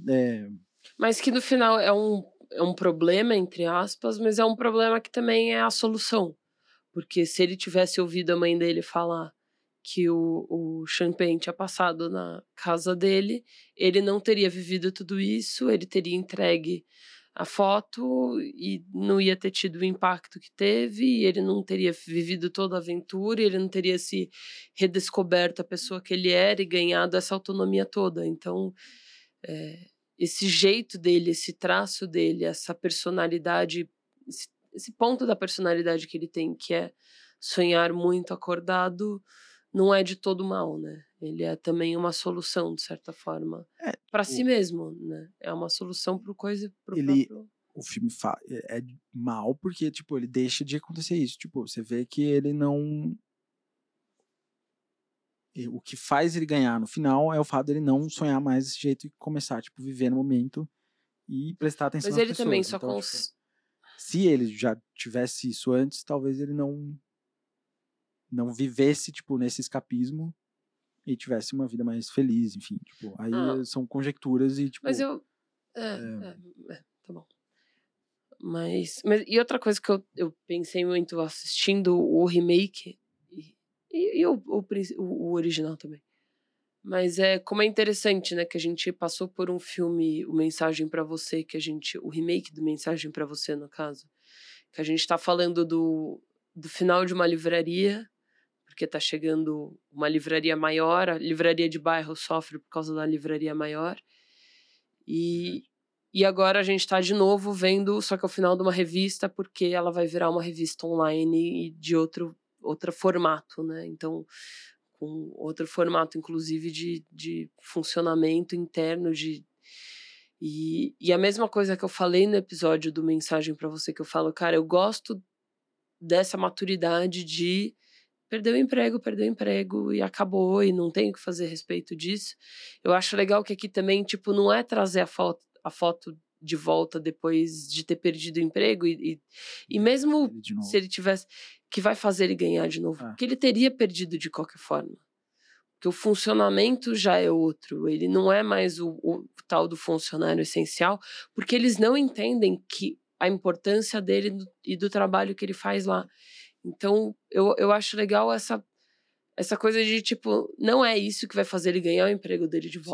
É, Mas que no final é um, é um problema, entre aspas, mas é um problema que também é a solução. Porque se ele tivesse ouvido a mãe dele falar que o, o Champagne tinha passado na casa dele, ele não teria vivido tudo isso, ele teria entregue a foto e não ia ter tido o impacto que teve, ele não teria vivido toda a aventura, ele não teria se redescoberto a pessoa que ele era e ganhado essa autonomia toda. Então, é, esse jeito dele, esse traço dele, essa personalidade, esse, esse ponto da personalidade que ele tem, que é sonhar muito acordado, não é de todo mal, né? Ele é também uma solução, de certa forma, É, para o- si mesmo, né? É uma solução pro coisa, pro Ele- próprio... o filme é é mal porque, tipo, ele deixa de acontecer isso. Tipo, você vê que ele não. O que faz ele ganhar no final é o fato dele não sonhar mais desse jeito e começar, tipo, viver no momento e prestar atenção Mas ele também pessoas. só Então, cons... tipo, se ele já tivesse isso antes, talvez ele não não vivesse tipo nesse escapismo e tivesse uma vida mais feliz, enfim, tipo, aí Ah. são conjecturas e tipo, Mas eu. É, é, é, tá bom. Mas, mas. E outra coisa que eu, eu pensei muito assistindo o remake e, e, o, o, o- o original também. Mas é como é interessante, né? Que a gente passou por um filme, o Mensagem pra Você, que a gente. O remake do Mensagem pra Você, no caso. Que a gente tá falando do, do final de uma livraria, porque tá chegando uma livraria maior, a livraria de bairro sofre por causa da livraria maior. E, e agora a gente está de novo vendo, só que ao final de uma revista, porque ela vai virar uma revista online e de outro, outro formato, né? Então, com outro formato, inclusive, de, de funcionamento interno, de. E, e a mesma coisa que eu falei no episódio do Mensagem para você, que eu falo, cara, eu gosto dessa maturidade de perdeu o emprego, perdeu o emprego e acabou e não tem o que fazer a respeito disso. Eu acho legal que aqui também, tipo, não é trazer a foto, a foto de volta depois de ter perdido o emprego e, e, e mesmo se ele tivesse que vai fazer ele ganhar de novo, Ah. porque ele teria perdido de qualquer forma. Porque o funcionamento já é outro, ele não é mais o, o tal do funcionário essencial, porque eles não entendem que a importância dele do- e do trabalho que ele faz lá. Então, eu, eu acho legal essa essa coisa de tipo, não é isso que vai fazer ele ganhar o emprego dele de Sim.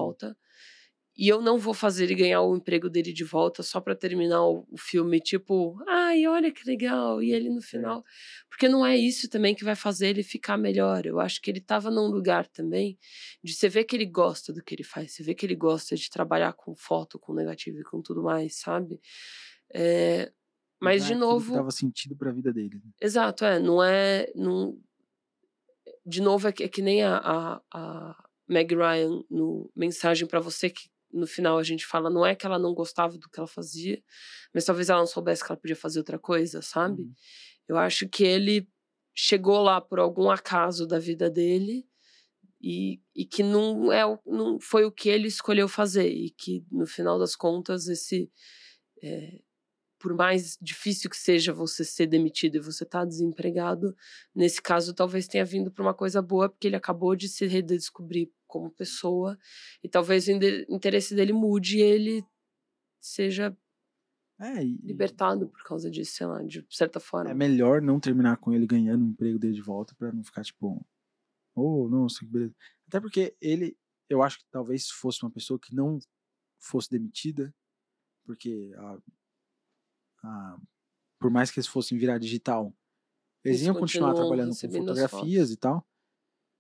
E eu não vou fazer ele ganhar o emprego dele de volta só pra terminar o, o filme, tipo, ai, olha que legal, e ele no final. Porque não é isso também que vai fazer ele ficar melhor. Eu acho que ele tava num lugar também de você ver que ele gosta do que ele faz, você vê que ele gosta de trabalhar com foto, com negativo e com tudo mais, sabe? É, mas, de novo. dava sentido pra vida dele. né? Exato, é, não é. Não, de novo, é que, é que nem a, a, a Meg Ryan no Mensagem pra Você, que no final a gente fala, não é que ela não gostava do que ela fazia, mas talvez ela não soubesse que ela podia fazer outra coisa, sabe? Uhum. Eu acho que ele chegou lá por algum acaso da vida dele e, e que não, é, não foi o que ele escolheu fazer e que no final das contas esse é, por mais difícil que seja você ser demitido e você estar desempregado, nesse caso talvez tenha vindo para uma coisa boa, porque ele acabou de se redescobrir como pessoa e talvez o interesse dele mude e ele seja É, e, libertado por causa disso, sei lá, de certa forma. é melhor não terminar com ele ganhando o emprego dele de volta pra não ficar tipo, oh, nossa, que beleza. Até porque ele, eu acho que talvez fosse uma pessoa que não fosse demitida, porque a, a- por mais que eles fossem virar digital, eles Eles iam continuar trabalhando com fotografias e tal.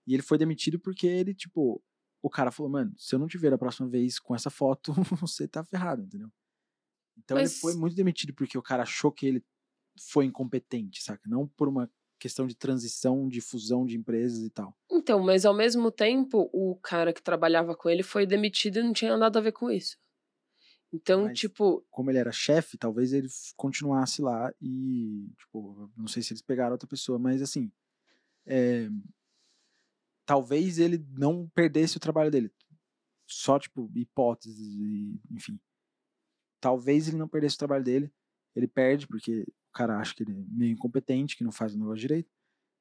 E ele foi demitido porque ele, tipo, o cara falou, mano, se eu não te ver a próxima vez com essa foto, <laughs> você tá ferrado, entendeu? Então ele foi Mas- muito demitido porque o cara achou que ele foi incompetente, saca? Não por uma questão de transição, de fusão de empresas e tal. Então, mas ao mesmo tempo, o cara que trabalhava com ele foi demitido e não tinha nada a ver com isso. Então, Mas- tipo, Como ele era chefe, talvez ele continuasse lá e, tipo, não sei se eles pegaram outra pessoa, mas assim, é, talvez ele não perdesse o trabalho dele. Só, tipo, hipóteses e, enfim. Talvez ele não perdesse o trabalho dele. Ele perde porque o cara acha que ele é meio incompetente, que não faz o negócio direito.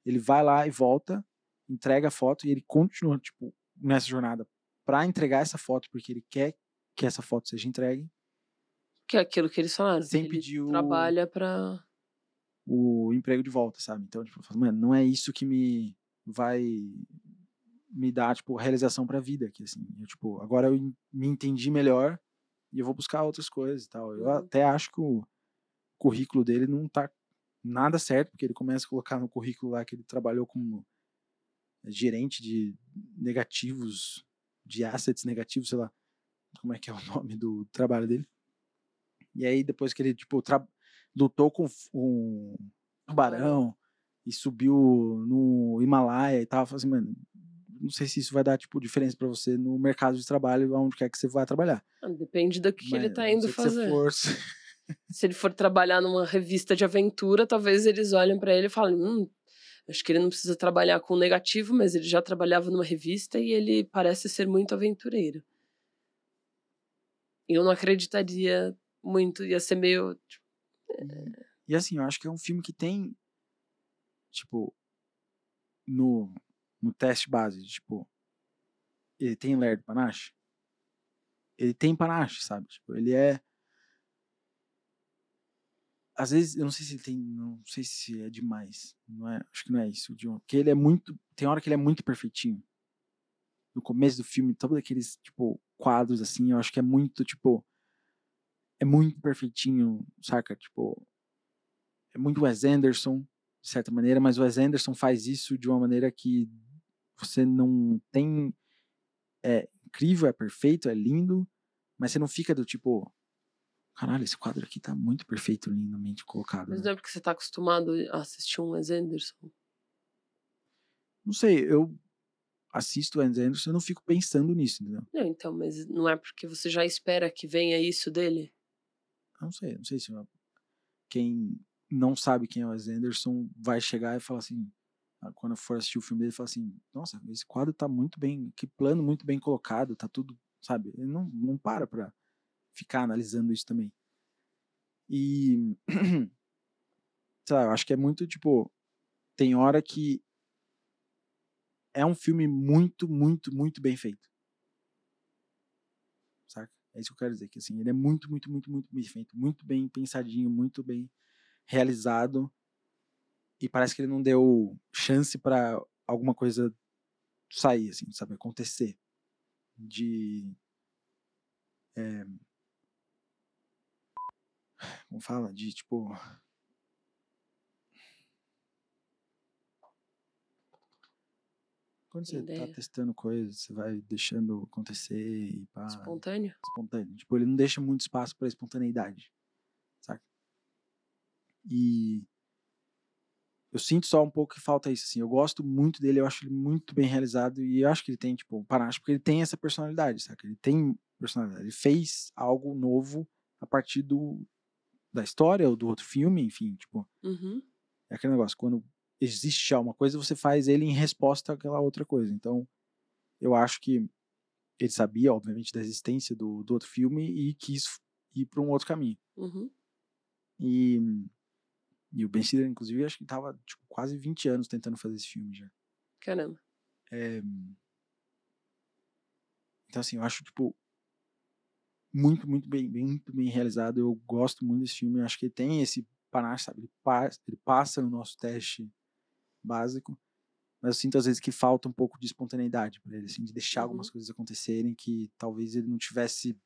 Ele vai lá e volta, entrega a foto e ele continua, tipo, nessa jornada para entregar essa foto, porque ele quer que essa foto seja entregue. Que é aquilo que eles falaram. Sem que pedir ele o- trabalha pra. o emprego de volta, sabe? Então, tipo, mano, não é isso que me vai me dar, tipo, realização pra vida aqui, assim. Eu, tipo, agora eu me entendi melhor e eu vou buscar outras coisas e tal. Eu Uhum. até acho que o currículo dele não tá nada certo, porque ele começa a colocar no currículo lá que ele trabalhou como gerente de negativos, de assets negativos, sei lá, como é que é o <laughs> nome do trabalho dele. E aí, depois que ele, tipo, lutou com um tubarão e subiu no Himalaia e tal, assim, mano, não sei se isso vai dar, tipo, diferença pra você no mercado de trabalho, aonde quer que você vai trabalhar. Ah, Depende do que, que ele Mas, tá indo fazer. For... <laughs> Se ele for trabalhar numa revista de aventura, talvez eles olhem pra ele e falem: hum, acho que ele não precisa trabalhar com negativo, mas ele já trabalhava numa revista e ele parece ser muito aventureiro. Eu não acreditaria muito, ia ser meio. tipo, E assim, eu acho que é um filme que tem, tipo, no, no teste base, tipo, ele tem ler panache? Ele tem panache, sabe? Tipo, ele é. Às vezes, eu não sei se ele tem. Não sei se é demais. Não é, acho que não é isso. De um- Porque ele é muito. Tem hora que ele é muito perfeitinho. No começo do filme, todos aqueles, tipo, quadros assim, eu acho que é muito, tipo. É muito perfeitinho, saca? Tipo. É muito Wes Anderson, de certa maneira, mas o Wes Anderson faz isso de uma maneira que você não tem. É incrível, é perfeito, é lindo, mas você não fica do tipo. Caralho, esse quadro aqui tá muito perfeito, lindamente colocado. Mas né?" não é porque você tá acostumado a assistir um Wes Anderson. Não sei, eu assisto o Wes Anderson e não fico pensando nisso, entendeu? Não, então, mas não é porque você já espera que venha isso dele? Eu não sei, não sei se quem não sabe quem é o Wes Anderson vai chegar e falar assim, ah, quando for assistir o filme dele, fala assim, nossa, esse quadro tá muito bem, que plano muito bem colocado, tá tudo, sabe? Ele não, não para pra ficar analisando isso também. E, <clears throat> sei lá, eu acho que é muito, tipo, tem hora que é um filme muito, muito, muito bem feito. Saca? É isso que eu quero dizer, que assim, ele é muito, muito, muito, muito bem feito, muito bem pensadinho, muito bem realizado. E parece que ele não deu chance pra alguma coisa sair, assim, sabe, acontecer. De é, como fala? De tipo Quando você tá Ideia. testando coisas, você vai deixando acontecer e pá, Espontâneo? espontâneo. Tipo, ele não deixa muito espaço pra espontaneidade, saca? E eu sinto só um pouco que falta isso, assim. Eu gosto muito dele, eu acho ele muito bem realizado e eu acho que ele tem, tipo, um panache, porque ele tem essa personalidade, saca? Ele tem personalidade. Ele fez algo novo a partir do da história ou do outro filme, enfim, tipo, Uhum. é aquele negócio, quando existe já uma coisa, você faz ele em resposta àquela outra coisa. Então, eu acho que ele sabia, obviamente, da existência do, do outro filme e quis ir para um outro caminho. Uhum. E, e o Ben Stiller, inclusive, acho que tava tipo, quase 20 anos tentando fazer esse filme já. Caramba. É, Então, assim, eu acho, tipo, muito, muito bem, bem- muito bem realizado. Eu gosto muito desse filme. Eu acho que ele tem esse panache, sabe? Ele, pa- ele passa no nosso teste básico. Mas eu sinto, às vezes, que falta um pouco de espontaneidade pra ele, assim, de deixar algumas Uhum. coisas acontecerem que talvez ele não tivesse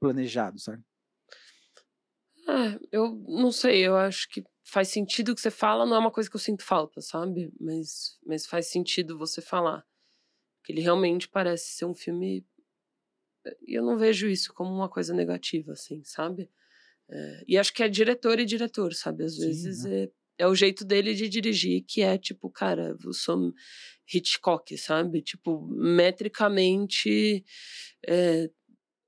planejado, sabe? É, eu não sei, eu acho que faz sentido o que você fala, não é uma coisa que eu sinto falta, sabe? Mas, mas faz sentido você falar. Que ele realmente parece ser um filme. E eu não vejo isso como uma coisa negativa, assim, sabe? É, e acho que é diretor e diretor, sabe? Às Sim, vezes é, é o jeito dele de dirigir, que é tipo, cara, eu sou Hitchcock, sabe? Tipo, metricamente. é,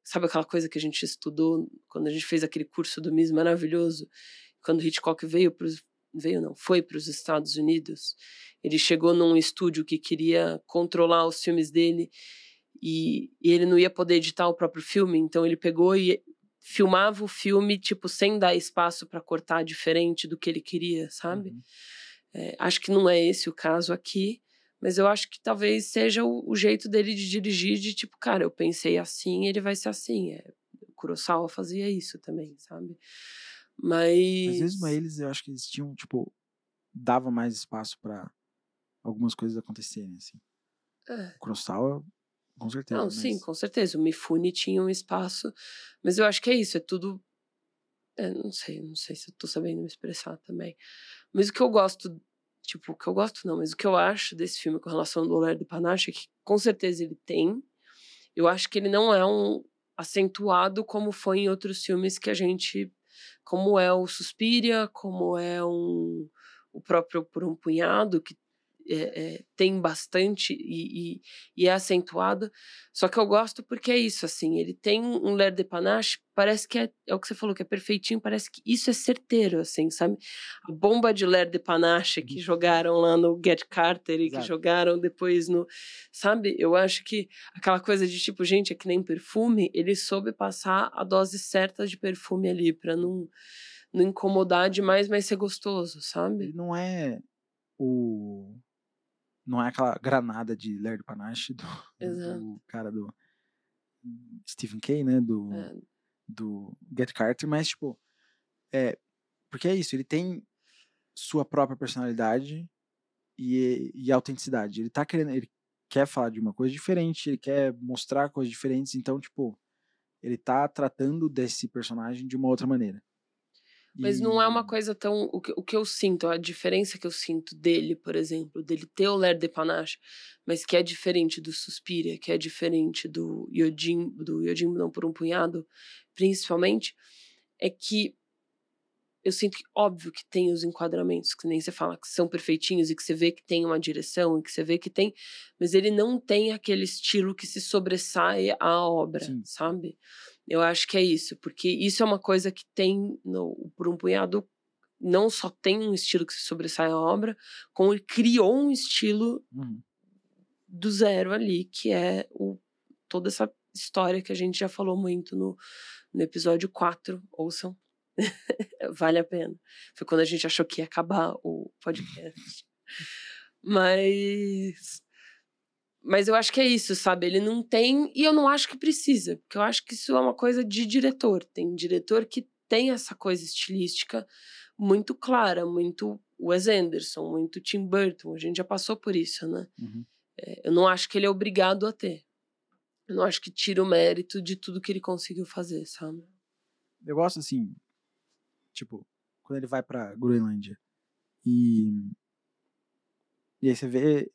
sabe aquela coisa que a gente estudou quando a gente fez aquele curso do MIS maravilhoso? Quando Hitchcock veio para veio não, foi para os Estados Unidos, ele chegou num estúdio que queria controlar os filmes dele e, e ele não ia poder editar o próprio filme, então ele pegou e filmava o filme tipo sem dar espaço para cortar diferente do que ele queria, sabe? Uhum. É, acho que não é esse o caso aqui, Mas eu acho que talvez seja o, o jeito dele de dirigir, de tipo, cara, eu pensei assim, ele vai ser assim. É, o Kurosawa fazia isso também, sabe? Mas. Às vezes, eles, eu acho que eles tinham, tipo, dava mais espaço para algumas coisas acontecerem, assim. É. O Kurosawa, com certeza. Não, mas... sim, com certeza. O Mifune tinha um espaço, mas eu acho que é isso, é tudo. É, não sei, não sei se eu tô sabendo me expressar também. Mas o que eu gosto, tipo, o que eu gosto não, mas o que eu acho desse filme com relação ao Olhar de Panache é que com certeza ele tem. Eu acho que ele não é um acentuado como foi em outros filmes que a gente. Como é o Suspiria, como é um, o próprio Por um Punhado, que é, é, tem bastante e, e, e, é acentuado. Só que eu gosto porque é isso, assim, ele tem um ler de panache, parece que é, é, o que você falou, que é perfeitinho, parece que isso é certeiro, assim, sabe? A bomba de ler de panache que uhum. jogaram lá no Get Carter e Exato. que jogaram depois no. Sabe? Eu acho que aquela coisa de tipo, gente, é que nem perfume, ele soube passar a dose certa de perfume ali, para não, não incomodar demais, mas ser gostoso, sabe? Ele não é o não é aquela granada de Laird Panache do, do, cara do Stephen Kay, né? Do, é. do Get Carter, mas tipo, é, porque é isso, ele tem sua própria personalidade e, e autenticidade. Ele tá querendo, ele quer falar de uma coisa diferente, ele quer mostrar coisas diferentes, então, tipo, ele tá tratando desse personagem de uma outra maneira. Mas e... não é uma coisa tão. O que, o que eu sinto, a diferença que eu sinto dele, por exemplo, dele ter o Ler de Panache, mas que é diferente do Suspiria, que é diferente do Yodin, do Yodin não por um punhado, principalmente, é que eu sinto que, óbvio, que tem os enquadramentos, que nem você fala, que são perfeitinhos e que você vê que tem uma direção e que você vê que tem, mas ele não tem aquele estilo que se sobressai à obra, Sim. sabe? Eu acho que é isso, porque isso é uma coisa que tem no, por um punhado não só tem um estilo que se sobressai à obra, como ele criou um estilo uhum. do zero ali, que é o, toda essa história que a gente já falou muito no, no episódio 4, ouçam. <laughs> vale a pena. Foi quando a gente achou que ia acabar o podcast. <laughs> Mas mas eu acho que é isso, sabe? Ele não tem, e eu não acho que precisa, porque eu acho que isso é uma coisa de diretor. Tem diretor que tem essa coisa estilística muito clara, muito Wes Anderson, muito Tim Burton. A gente já passou por isso, né? Uhum. É, eu não acho que ele é obrigado a ter. Eu não acho que tira o mérito de tudo que ele conseguiu fazer, sabe? Eu gosto assim, tipo, quando ele vai pra Groenlândia e. E aí você vê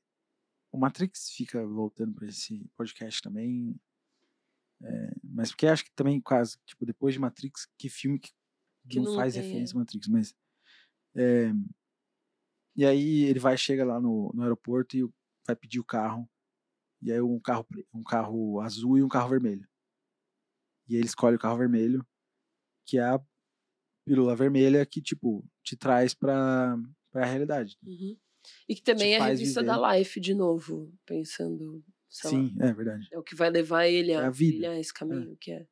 o Matrix fica voltando para esse podcast também. É, mas porque acho que também quase, tipo, depois de Matrix, que filme que, que não, não, faz tem, referência a Matrix, mas. É, e aí ele vai, chega lá no, no aeroporto e vai pedir o carro. E aí um carro, um carro azul e um carro vermelho. E ele escolhe o carro vermelho, que é a pílula vermelha que, tipo, te traz pra, pra realidade. Uhum. E que também é a revista viver. da Life, de novo, pensando. Sim, lá, é verdade. É o que vai levar ele a, é a vida. esse caminho, é. que é.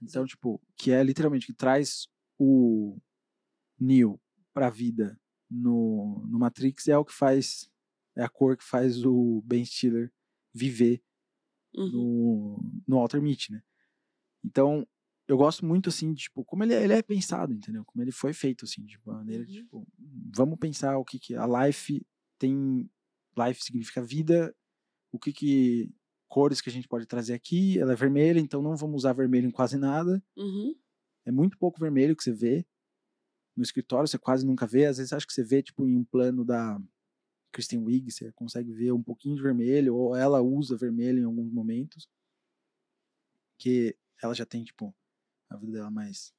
Então, tipo, que é literalmente que traz o Neo pra vida no, no Matrix é o que faz. É a cor que faz o Ben Stiller viver uhum. no, no Walter Mitty, né? Então, eu gosto muito, assim, de, tipo, como ele, é, ele é pensado, entendeu? Como ele foi feito, assim, de maneira, uhum. tipo, vamos pensar o que que a life tem, life significa vida, o que que, cores que a gente pode trazer aqui, ela é vermelha, então não vamos usar vermelho em quase nada, uhum. é muito pouco vermelho que você vê, no escritório você quase nunca vê, às vezes acho que você vê, tipo, em um plano da Kristen Wiig, você consegue ver um pouquinho de vermelho, ou ela usa vermelho em alguns momentos, que ela já tem, tipo, a vida dela mais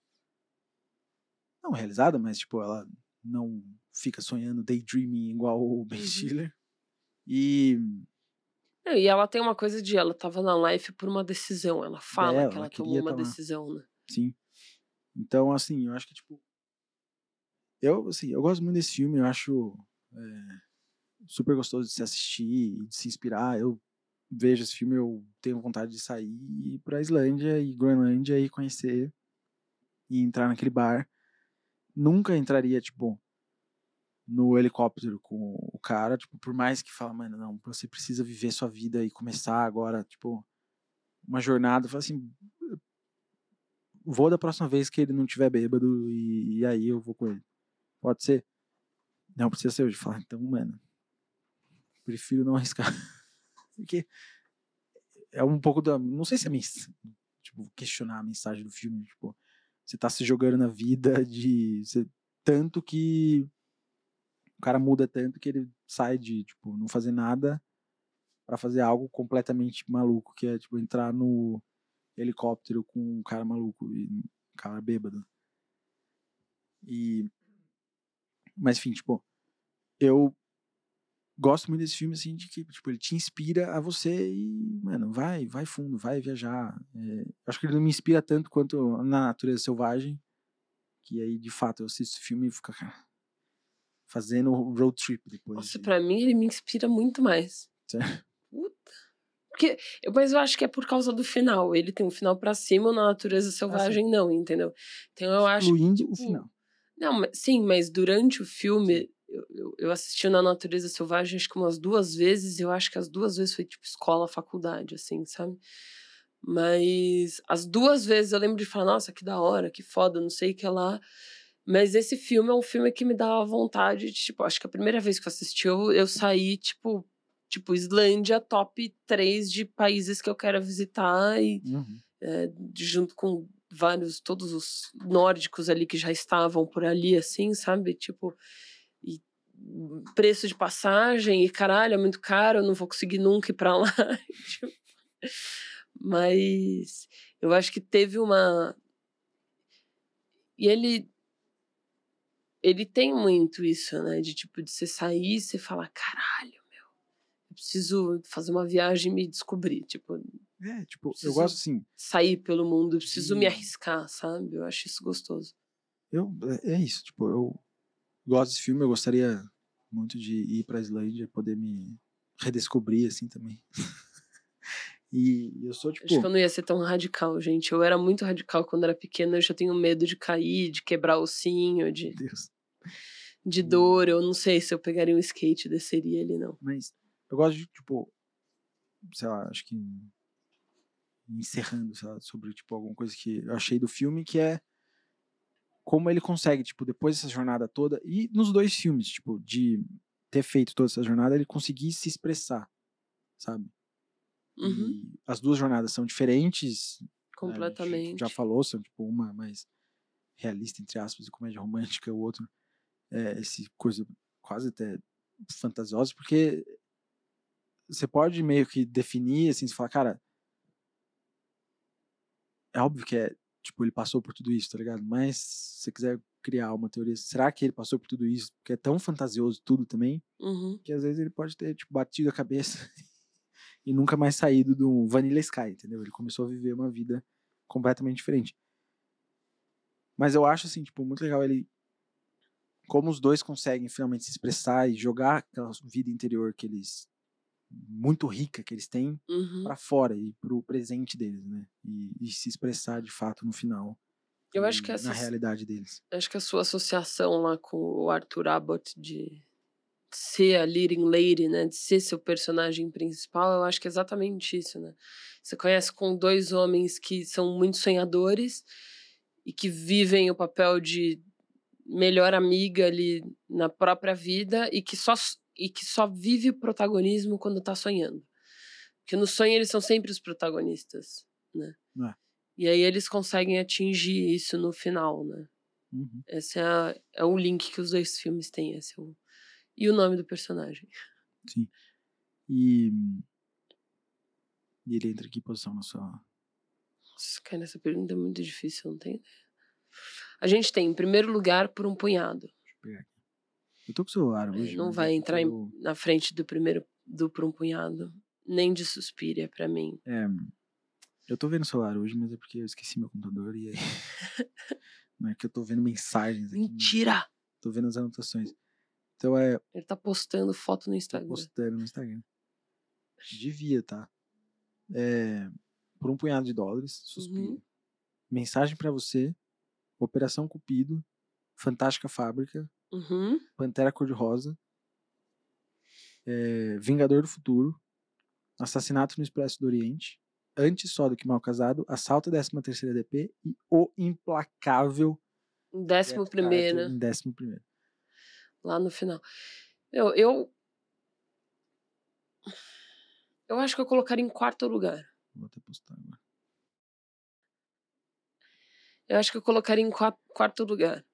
não realizada, mas tipo, ela não fica sonhando daydreaming igual o Ben uhum. Stiller. E e ela tem uma coisa de ela tava na live por uma decisão, ela fala que ela, ela tomou uma decisão, né? Sim. Então, assim, eu acho que tipo eu, assim, eu gosto muito desse filme, eu acho é, super gostoso de se assistir e de se inspirar. Eu vejo esse filme, eu tenho vontade de sair e ir pra Islândia e Groenlândia e conhecer e entrar naquele bar. Nunca entraria, tipo, no helicóptero com o cara, tipo, por mais que fala, mano, não, você precisa viver sua vida e começar agora, tipo, uma jornada, fala assim, vou da próxima vez que ele não tiver bêbado e, e aí eu vou com ele. Pode ser? Não precisa ser hoje. Fala, então, mano, prefiro não arriscar. <laughs> Porque é um pouco da. Não sei se é tipo, questionar a mensagem do filme. Tipo, você tá se jogando na vida de. Você, tanto que. Cara muda tanto que ele sai de, tipo, não fazer nada para fazer algo completamente maluco, que é, tipo, entrar no helicóptero com um cara maluco e um cara bêbado. E. Mas, enfim, tipo, eu gosto muito desse filme, assim, de que, tipo, ele te inspira a você e, mano, vai, vai fundo, vai viajar. É, acho que ele não me inspira tanto quanto na Natureza Selvagem, que aí, de fato, eu assisto o filme e fico, cara, fazendo road trip depois. Nossa, de... pra mim ele me inspira muito mais. Sério? Puta. Porque, mas eu acho que é por causa do final. Ele tem um final para cima, na Natureza Selvagem ah, não, entendeu? Então eu acho. Incluindo o final. Não, mas, sim, mas durante o filme, eu, eu, assisti na Natureza Selvagem acho que umas duas vezes, eu acho que as duas vezes foi tipo escola, faculdade, assim, sabe? Mas as duas vezes eu lembro de falar, nossa, que da hora, que foda, não sei o que lá. Mas esse filme é um filme que me dá vontade de, tipo, acho que a primeira vez que eu assisti, eu, eu saí, tipo, tipo, Islândia, top 3 de países que eu quero visitar e uhum. é, junto com vários, todos os nórdicos ali que já estavam por ali, assim, sabe? Tipo, e preço de passagem, e caralho, é muito caro, eu não vou conseguir nunca ir pra lá. <laughs> Tipo, mas eu acho que teve uma. E ele. Ele tem muito isso, né? De tipo, de você sair e você falar, caralho, meu, eu preciso fazer uma viagem e me descobrir. Tipo, é, tipo, eu gosto assim. Sair pelo mundo, preciso de... me arriscar, sabe? Eu acho isso gostoso. Eu, é, é isso, tipo, eu gosto desse filme, eu gostaria muito de ir pra Islândia, poder me redescobrir, assim, também. <laughs> e eu sou, tipo... Acho que eu não ia ser tão radical, gente. Eu era muito radical quando era pequena, eu já tenho medo de cair, de quebrar o ossinho, de... Deus. De dor, eu não sei se eu pegaria um skate e desceria ali, não. Mas eu gosto de, tipo, sei lá, acho que encerrando, lá, sobre tipo alguma coisa que eu achei do filme que é como ele consegue, tipo, depois dessa jornada toda e nos dois filmes, tipo, de ter feito toda essa jornada, ele conseguir se expressar, sabe? Uhum. As duas jornadas são diferentes. Completamente. Né? já falou, são tipo uma mais realista entre aspas e comédia romântica, o outro é esse coisa quase até fantasiosa, porque você pode meio que definir assim, você fala, cara, é óbvio que é, tipo, ele passou por tudo isso, tá ligado? Mas se você quiser criar uma teoria, será que ele passou por tudo isso? Porque é tão fantasioso tudo também, uhum. que às vezes ele pode ter, tipo, batido a cabeça <laughs> e nunca mais saído do Vanilla Sky, entendeu? Ele começou a viver uma vida completamente diferente. Mas eu acho, assim, tipo, muito legal ele como os dois conseguem finalmente se expressar e jogar aquela vida interior que eles muito rica que eles têm uhum. para fora e pro presente deles, né? E, e, se expressar de fato no final. Eu acho que essa, na realidade deles. Acho que a sua associação lá com o Arthur Abbott de ser a leading lady, né, de ser seu personagem principal, eu acho que é exatamente isso, né? Você conhece com dois homens que são muito sonhadores e que vivem o papel de melhor amiga ali na própria vida e que só e que só vive o protagonismo quando tá sonhando. Porque no sonho eles são sempre os protagonistas, né? É. E aí eles conseguem atingir isso no final, né? Uhum. Esse é, é o link que os dois filmes têm. Esse é o, e o nome do personagem. Sim. E, e ele entra em que posição na sua. Nossa, cara, essa pergunta é muito difícil, não tem ideia. A gente tem, em primeiro lugar, por um punhado. Deixa eu pegar aqui. Eu tô com o celular hoje. Não vai entrar tô... em, na frente do primeiro do Por um Punhado. Nem de Suspiria para mim. É. Eu tô vendo o celular hoje, mas é porque eu esqueci meu computador e aí. <laughs> não é que eu tô vendo mensagens aqui. Mentira! Tô vendo as anotações. Então é. Ele tá postando foto no Instagram. Tá postando no Instagram. Devia, tá? É, por um punhado de dólares, Suspira. Uhum. Mensagem para você. Operação Cupido. Fantástica Fábrica Uhum. Pantera Cor-de-Rosa, é, Vingador do Futuro, Assassinato no Expresso do Oriente, Antes Só do que Mal Casado, Assalto à 13 terceira DP e O Implacável décimo primeiro, décimo primeiro. Lá no final. Eu, eu. Eu acho que eu colocaria em quarto lugar. Vou até postar agora. Eu acho que eu colocaria em qua- quarto lugar.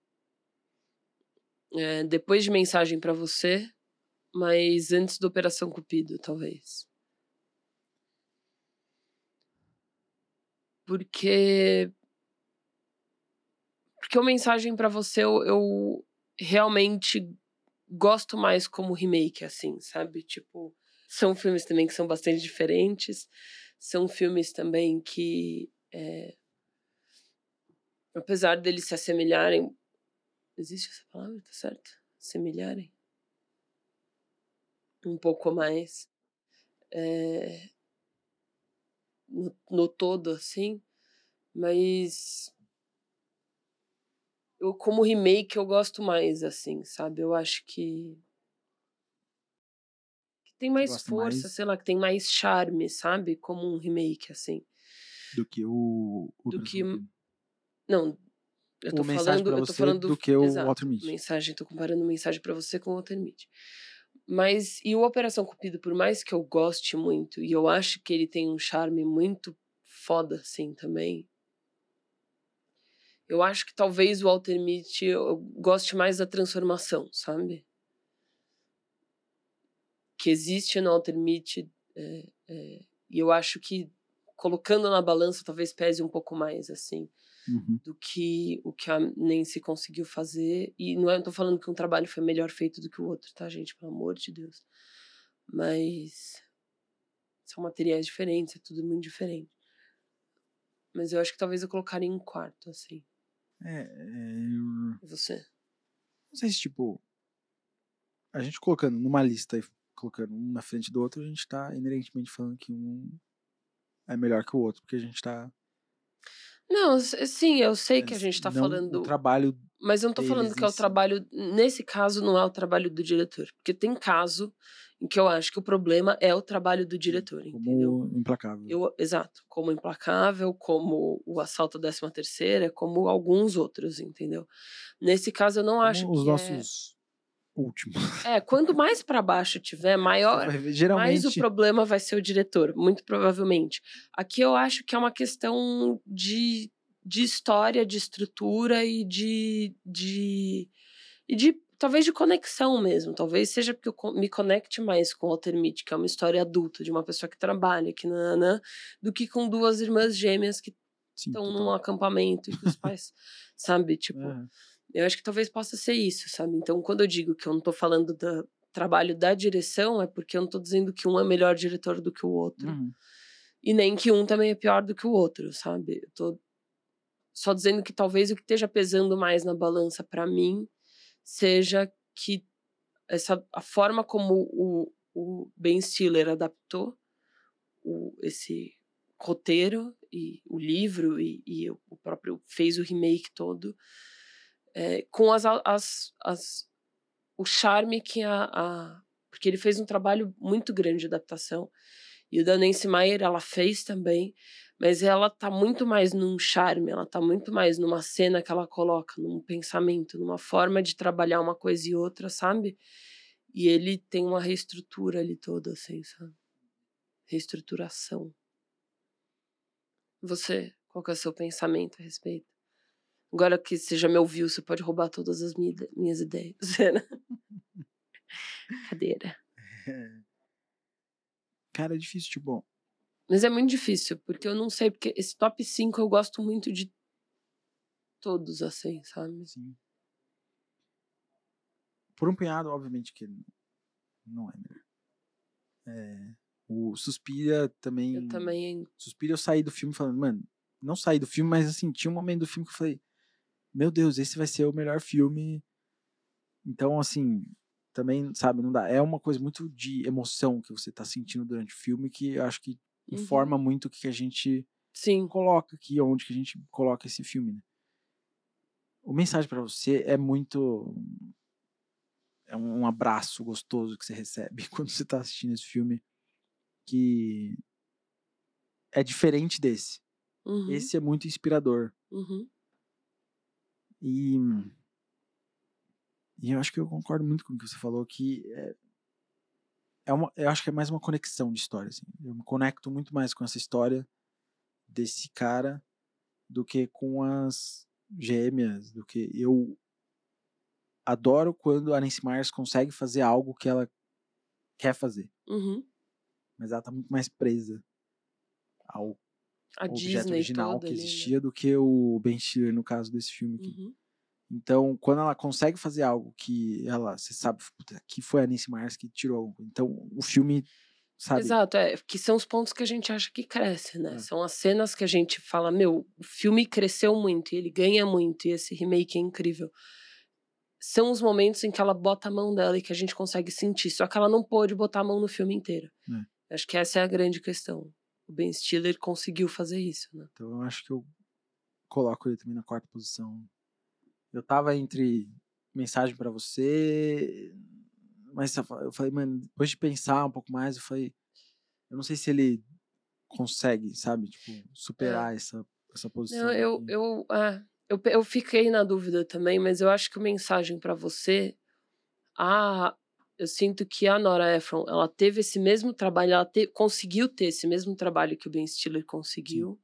É, depois de mensagem pra você, mas antes do Operação Cupido, talvez. Porque. Porque o mensagem pra você eu, eu realmente gosto mais como remake, assim, sabe? Tipo, são filmes também que são bastante diferentes. São filmes também que. é, apesar deles se assemelharem. Existe essa palavra, tá certo? Assemelharem? Um pouco mais. é, no, no todo, assim. Mas. Eu, como remake, eu gosto mais, assim, sabe? Eu acho que. que tem mais força, mais? sei lá, que tem mais charme, sabe? Como um remake, assim. Do que o. o Do que- Cupido. Não, eu tô falando, eu tô falando do que o exato, Walter Mitty. Mensagem, tô comparando mensagem pra você com o Walter Mitty. Mas e o Operação Cupido, por mais que eu goste muito e eu acho que ele tem um charme muito foda assim também. Eu acho que talvez o Walter Mitty eu goste mais da transformação, sabe? Que existe no Walter Mitty é, é, e eu acho que colocando na balança talvez pese um pouco mais assim Uhum. do que o que a Nancy conseguiu fazer. E não é, tô falando que um trabalho foi melhor feito do que o outro, tá, gente? Pelo amor de Deus. Mas são materiais diferentes, é tudo muito diferente. Mas eu acho que talvez eu colocaria em quarto, assim. É, é, eu- E você? não sei se, tipo, a gente colocando numa lista e colocando um na frente do outro, a gente tá inerentemente falando que um é melhor que o outro, porque a gente tá. Não, sim, eu sei que a gente tá não falando. O trabalho. Mas eu não tô falando que é o trabalho. Nesse caso, não é o trabalho do diretor. Porque tem caso em que eu acho que o problema é o trabalho do diretor, entendeu? Como implacável. Eu, exato, como Implacável, como o Assalto à 13 terceira, como alguns outros, entendeu? Nesse caso eu não acho Como os que nossos últimos. é... <laughs> é, quanto mais pra baixo tiver, maior ver, mais Geralmente. o problema vai ser o diretor, muito provavelmente. Aqui eu acho que é uma questão de, de história, de estrutura e de, de e de talvez de conexão mesmo. Talvez seja porque eu me conecte mais com o Walter Mitty, que é uma história adulta de uma pessoa que trabalha, que nanã, do que com duas irmãs gêmeas que estão num acampamento e que os pais, <laughs> sabe, tipo, É, eu acho que talvez possa ser isso, sabe? Então, quando eu digo que eu não tô falando do trabalho da direção, é porque eu não tô dizendo que um é melhor diretor do que o outro. uhum. E nem que um também é pior do que o outro, sabe? Eu tô só dizendo que talvez o que esteja pesando mais na balança pra mim seja que essa, a forma como o, o Ben Stiller adaptou o, esse roteiro e o livro e, e o próprio fez o remake todo é, com as, as, as o charme que a, a porque ele fez um trabalho muito grande de adaptação e o da Meyer ela fez também mas ela tá muito mais num charme, ela tá muito mais numa cena que ela coloca, num pensamento, numa forma de trabalhar uma coisa e outra, sabe? E ele tem uma reestrutura ali toda, assim, sabe? Reestruturação. Você, qual que é o seu pensamento a respeito? Agora que você já me ouviu, você pode roubar todas as minha- minhas ideias. <laughs> né? Cadeira. <laughs> Cara, é difícil, tipo. Mas é muito difícil, porque eu não sei, porque esse top 5 eu gosto muito de todos, assim, sabe? Assim, por um punhado, obviamente que não é melhor. É, o Suspira também. Eu também. Suspira eu saí do filme falando, mano, não saí do filme, mas assim, tinha um momento do filme que eu falei, meu Deus, esse vai ser o melhor filme. Então, assim, também, sabe, não dá. É uma coisa muito de emoção que você tá sentindo durante o filme que eu acho que Uhum. informa muito o que a gente Sim. coloca aqui, onde que a gente coloca esse filme, né? O mensagem pra você é muito é um abraço gostoso que você recebe <laughs> quando você tá assistindo esse filme que é diferente desse. Uhum, Esse é muito inspirador. uhum. E, e eu acho que eu concordo muito com o que você falou, que é, é uma, eu acho que é mais uma conexão de história. Assim. Eu me conecto muito mais com essa história desse cara do que com as gêmeas, do que eu adoro quando a Nancy Myers consegue fazer algo que ela quer fazer, Uhum. mas ela tá muito mais presa ao A objeto Disney original que ali, né? existia do que o Ben Stiller no caso desse filme aqui. Uhum. Então, quando ela consegue fazer algo que ela, você sabe, puta, que foi a Nancy Myers que tirou. Então, o filme, sabe? Exato, é, que são os pontos que a gente acha que cresce, né? É. São as cenas que a gente fala, meu, o filme cresceu muito, e ele ganha muito, e esse remake é incrível. São os momentos em que ela bota a mão dela e que a gente consegue sentir, só que ela não pôde botar a mão no filme inteiro. Acho que essa é a grande questão. O Ben Stiller conseguiu fazer isso, né? Então, eu acho que eu coloco ele também na quarta posição. Eu tava entre mensagem pra você, mas eu fa- eu falei, mano, depois de pensar um pouco mais, eu falei, eu não sei se ele consegue, sabe, tipo, superar essa, essa posição. Não, eu, eu, é, eu, eu fiquei na dúvida também, mas eu acho que a mensagem pra você, a, eu sinto que a Nora Ephron, ela teve esse mesmo trabalho, ela te- conseguiu ter esse mesmo trabalho que o Ben Stiller conseguiu.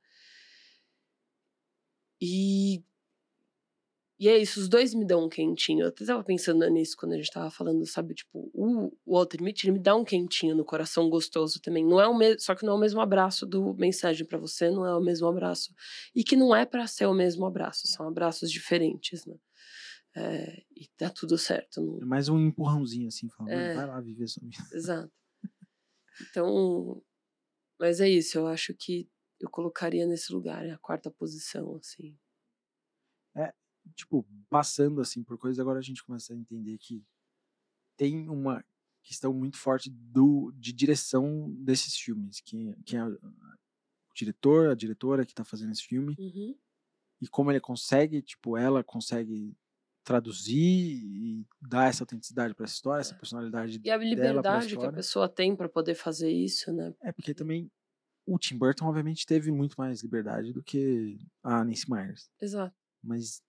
E e é isso, os dois me dão um quentinho. Eu até tava pensando nisso quando a gente tava falando, sabe? Tipo, o Walter Mitty, ele me dá um quentinho no coração gostoso também. Não é o mesmo, só que não é o mesmo abraço do mensagem pra você, não é o mesmo abraço. E que não é pra ser o mesmo abraço, são abraços diferentes, né? É, e tá tudo certo. Não... É mais um empurrãozinho, assim, falando, "Mano, É. vai lá viver sua vida. Exato. Então, mas é isso, eu acho que eu colocaria nesse lugar, é a quarta posição, assim. Tipo, passando assim por coisas, agora a gente começa a entender que tem uma questão muito forte do de direção desses filmes, que, que é o diretor, a diretora que tá fazendo esse filme, Uhum. e como ele consegue, tipo, ela consegue traduzir e dar essa autenticidade para essa história, essa personalidade E a liberdade que a pessoa tem pra poder fazer isso, né? É porque também o Tim Burton obviamente teve muito mais liberdade do que a Nancy Myers, Exato. mas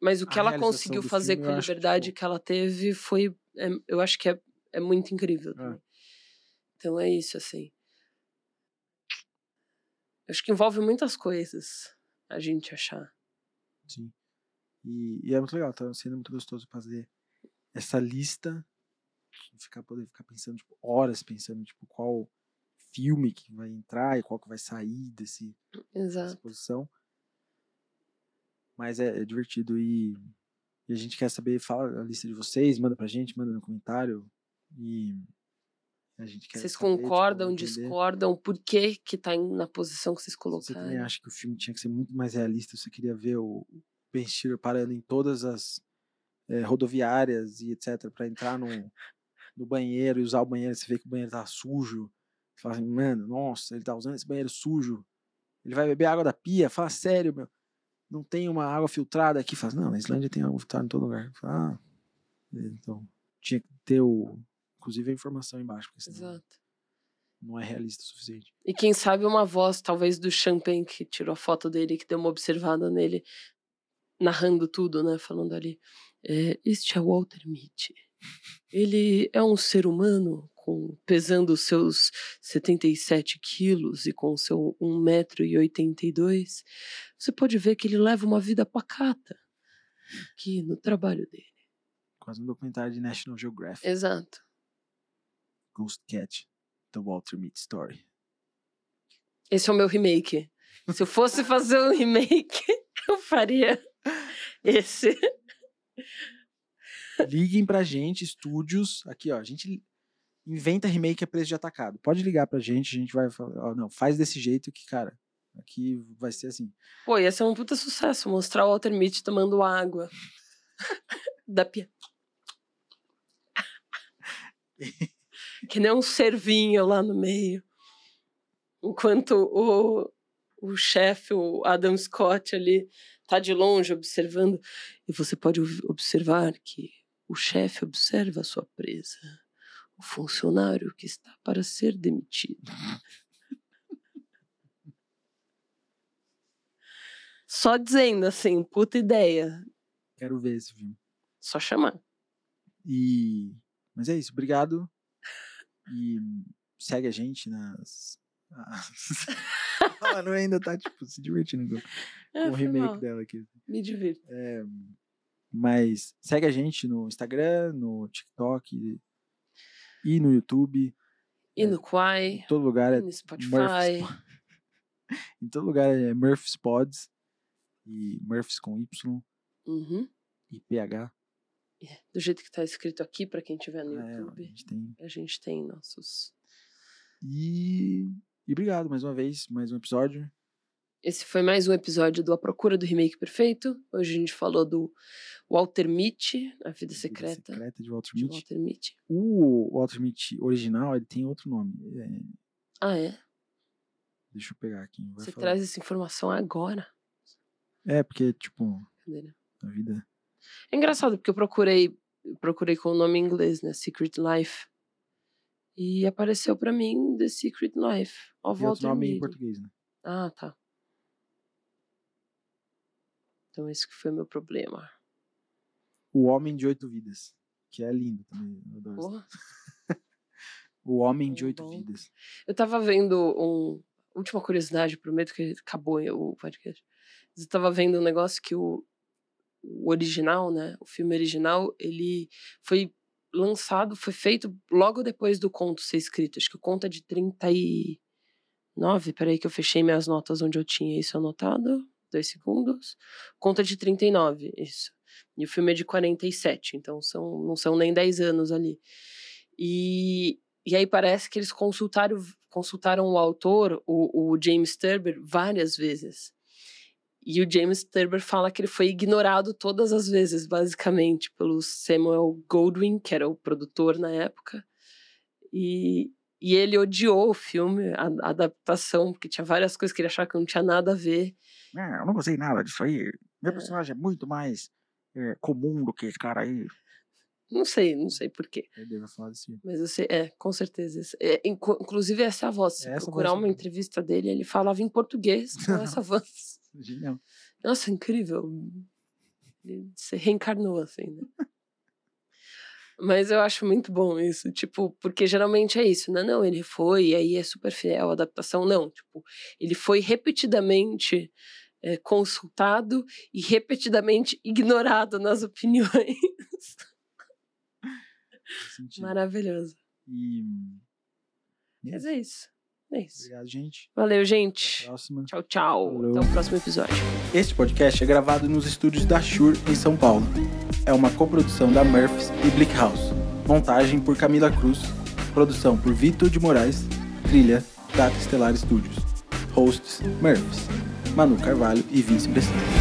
Mas o que A ela conseguiu fazer filme, com a que, liberdade tipo que ela teve foi. é, eu acho que é, é muito incrível É. também. Então é isso, assim. Acho que envolve muitas coisas a gente achar. Sim. E, e é muito legal, tá sendo muito gostoso fazer essa lista, ficar poder ficar pensando tipo, horas pensando tipo qual filme que vai entrar e qual que vai sair desse dessa Exato. Mas é, é divertido e, e a gente quer saber, fala a lista de vocês, manda pra gente, manda no comentário e a gente quer Vocês saber, tipo, concordam, entender. discordam? Por que que tá na posição que vocês Se você também colocaram? acha que o filme tinha que ser muito mais realista, você queria ver o Ben Stiller parando em todas as eh, rodoviárias e etc para entrar no, no banheiro e usar o banheiro, você vê que o banheiro tá sujo, você fala assim, mano, nossa, ele tá usando esse banheiro sujo, ele vai beber água da pia, fala sério, meu, não tem uma água filtrada aqui, fala, não, na Islândia tem água filtrada em todo lugar, fala, ah, então, tinha que ter o, inclusive a informação embaixo, porque senão Exato. não é realista o suficiente. E quem sabe uma voz, talvez, do Champagne, que tirou a foto dele, que deu uma observada nele, narrando tudo, né? Falando ali. É, este é Walter Mitty. Ele é um ser humano com, pesando os seus 77 quilos e com seu 1,82m. Você pode ver que ele leva uma vida pacata aqui no trabalho dele. Quase um documentário de National Geographic. Exato. Ghost Cat, The Walter Mitty Story. Esse é o meu remake. Se eu fosse fazer um remake, <laughs> eu faria esse. Liguem pra gente, estúdios. Aqui, ó, a gente inventa remake a preço de atacado. Pode ligar pra gente, a gente vai falar, ó, não, faz desse jeito que, cara, aqui vai ser assim. Pô, ia ser um puta sucesso mostrar o Walter Mitty tomando água <laughs> da pia. que nem um cervinho lá no meio. Enquanto o, o chefe, o Adam Scott ali, tá de longe observando. E você pode ob- observar que O chefe observa a sua presa. O funcionário que está para ser demitido. Só dizendo assim, puta ideia. Quero ver esse filme. Só chamar. E. Mas é isso, obrigado. E segue a gente nas. <laughs> a Manu ainda tá, tipo, se divertindo com, É, o remake mal. dela aqui. Me divirto. É, mas segue a gente no Instagram, no TikTok e no YouTube. E no Quai, Em todo lugar é no Spotify. Murphys <laughs> Em todo lugar é Murphys Pods. E Murphys com Y Uhum. e PH. Do jeito que tá escrito aqui, pra quem tiver no É, a YouTube. gente tem. A gente tem nossos. E, e obrigado mais uma vez, mais um episódio. Esse foi mais um episódio do A Procura do Remake Perfeito. Hoje a gente falou do Walter Mitty, A Vida Secreta, Secreta de Walter de Mitty. Walter Mitty. O Walter Mitty original, ele tem outro nome. É, Ah, é? deixa eu pegar aqui. Você falar. traz essa informação agora. É, porque, tipo, Brincadeira. a vida. É engraçado, porque eu procurei, procurei com o nome em inglês, né? Secret Life. E apareceu pra mim The Secret Life. Of Tem outro Walter nome em Mitty. português, né? Ah, tá. Então esse que foi meu problema. O Homem de Oito Vidas. Que é lindo também. eu adoro Porra. <laughs> O Homem de Bom, Oito bom. Vidas. Eu tava vendo um. Última curiosidade, prometo que acabou o podcast. Eu tava vendo um negócio que o, o original, né? O filme original, ele foi lançado, foi feito logo depois do conto ser escrito. Acho que o conto é de 39. Peraí, que eu fechei minhas notas onde eu tinha isso anotado. Dois segundos. Conta de 39, isso. E o filme é de 47, então são, não são nem 10 anos ali. E, e aí parece que eles consultaram, consultaram o autor, o, o James Turber, várias vezes. E o James Turber fala que ele foi ignorado todas as vezes, basicamente, pelo Samuel Goldwyn, que era o produtor na época. E, e ele odiou o filme, a, a adaptação, porque tinha várias coisas que ele achava que não tinha nada a ver. É, eu não gostei nada disso aí. Meu É. personagem é muito mais é, comum do que esse cara aí. Não sei, não sei porquê. Deve falar filme. Mas eu sei, é, com certeza. é, inclusive, essa é a voz. Se É essa procurar voz uma mesmo. entrevista dele, ele falava em português com <laughs> essa voz. Genial. Nossa, incrível. Ele se reencarnou, assim, né? <laughs> Mas eu acho muito bom isso, tipo, porque geralmente é isso, né? Não, ele foi, e aí é super fiel à adaptação. Não, tipo, ele foi repetidamente eh, consultado e repetidamente ignorado nas opiniões. Maravilhoso. E. e Mas é isso. É isso. Obrigado, gente. Valeu, a gente. Tchau, tchau. Falou. Até o próximo episódio. Este podcast é gravado nos estúdios da Shure, em São Paulo. É uma coprodução da Murphys e Blick House. Montagem por Camila Cruz. Produção por Vitor de Moraes. Trilha Data Estelar Studios. Hosts Murphys, Manu Carvalho e Vince Bressan.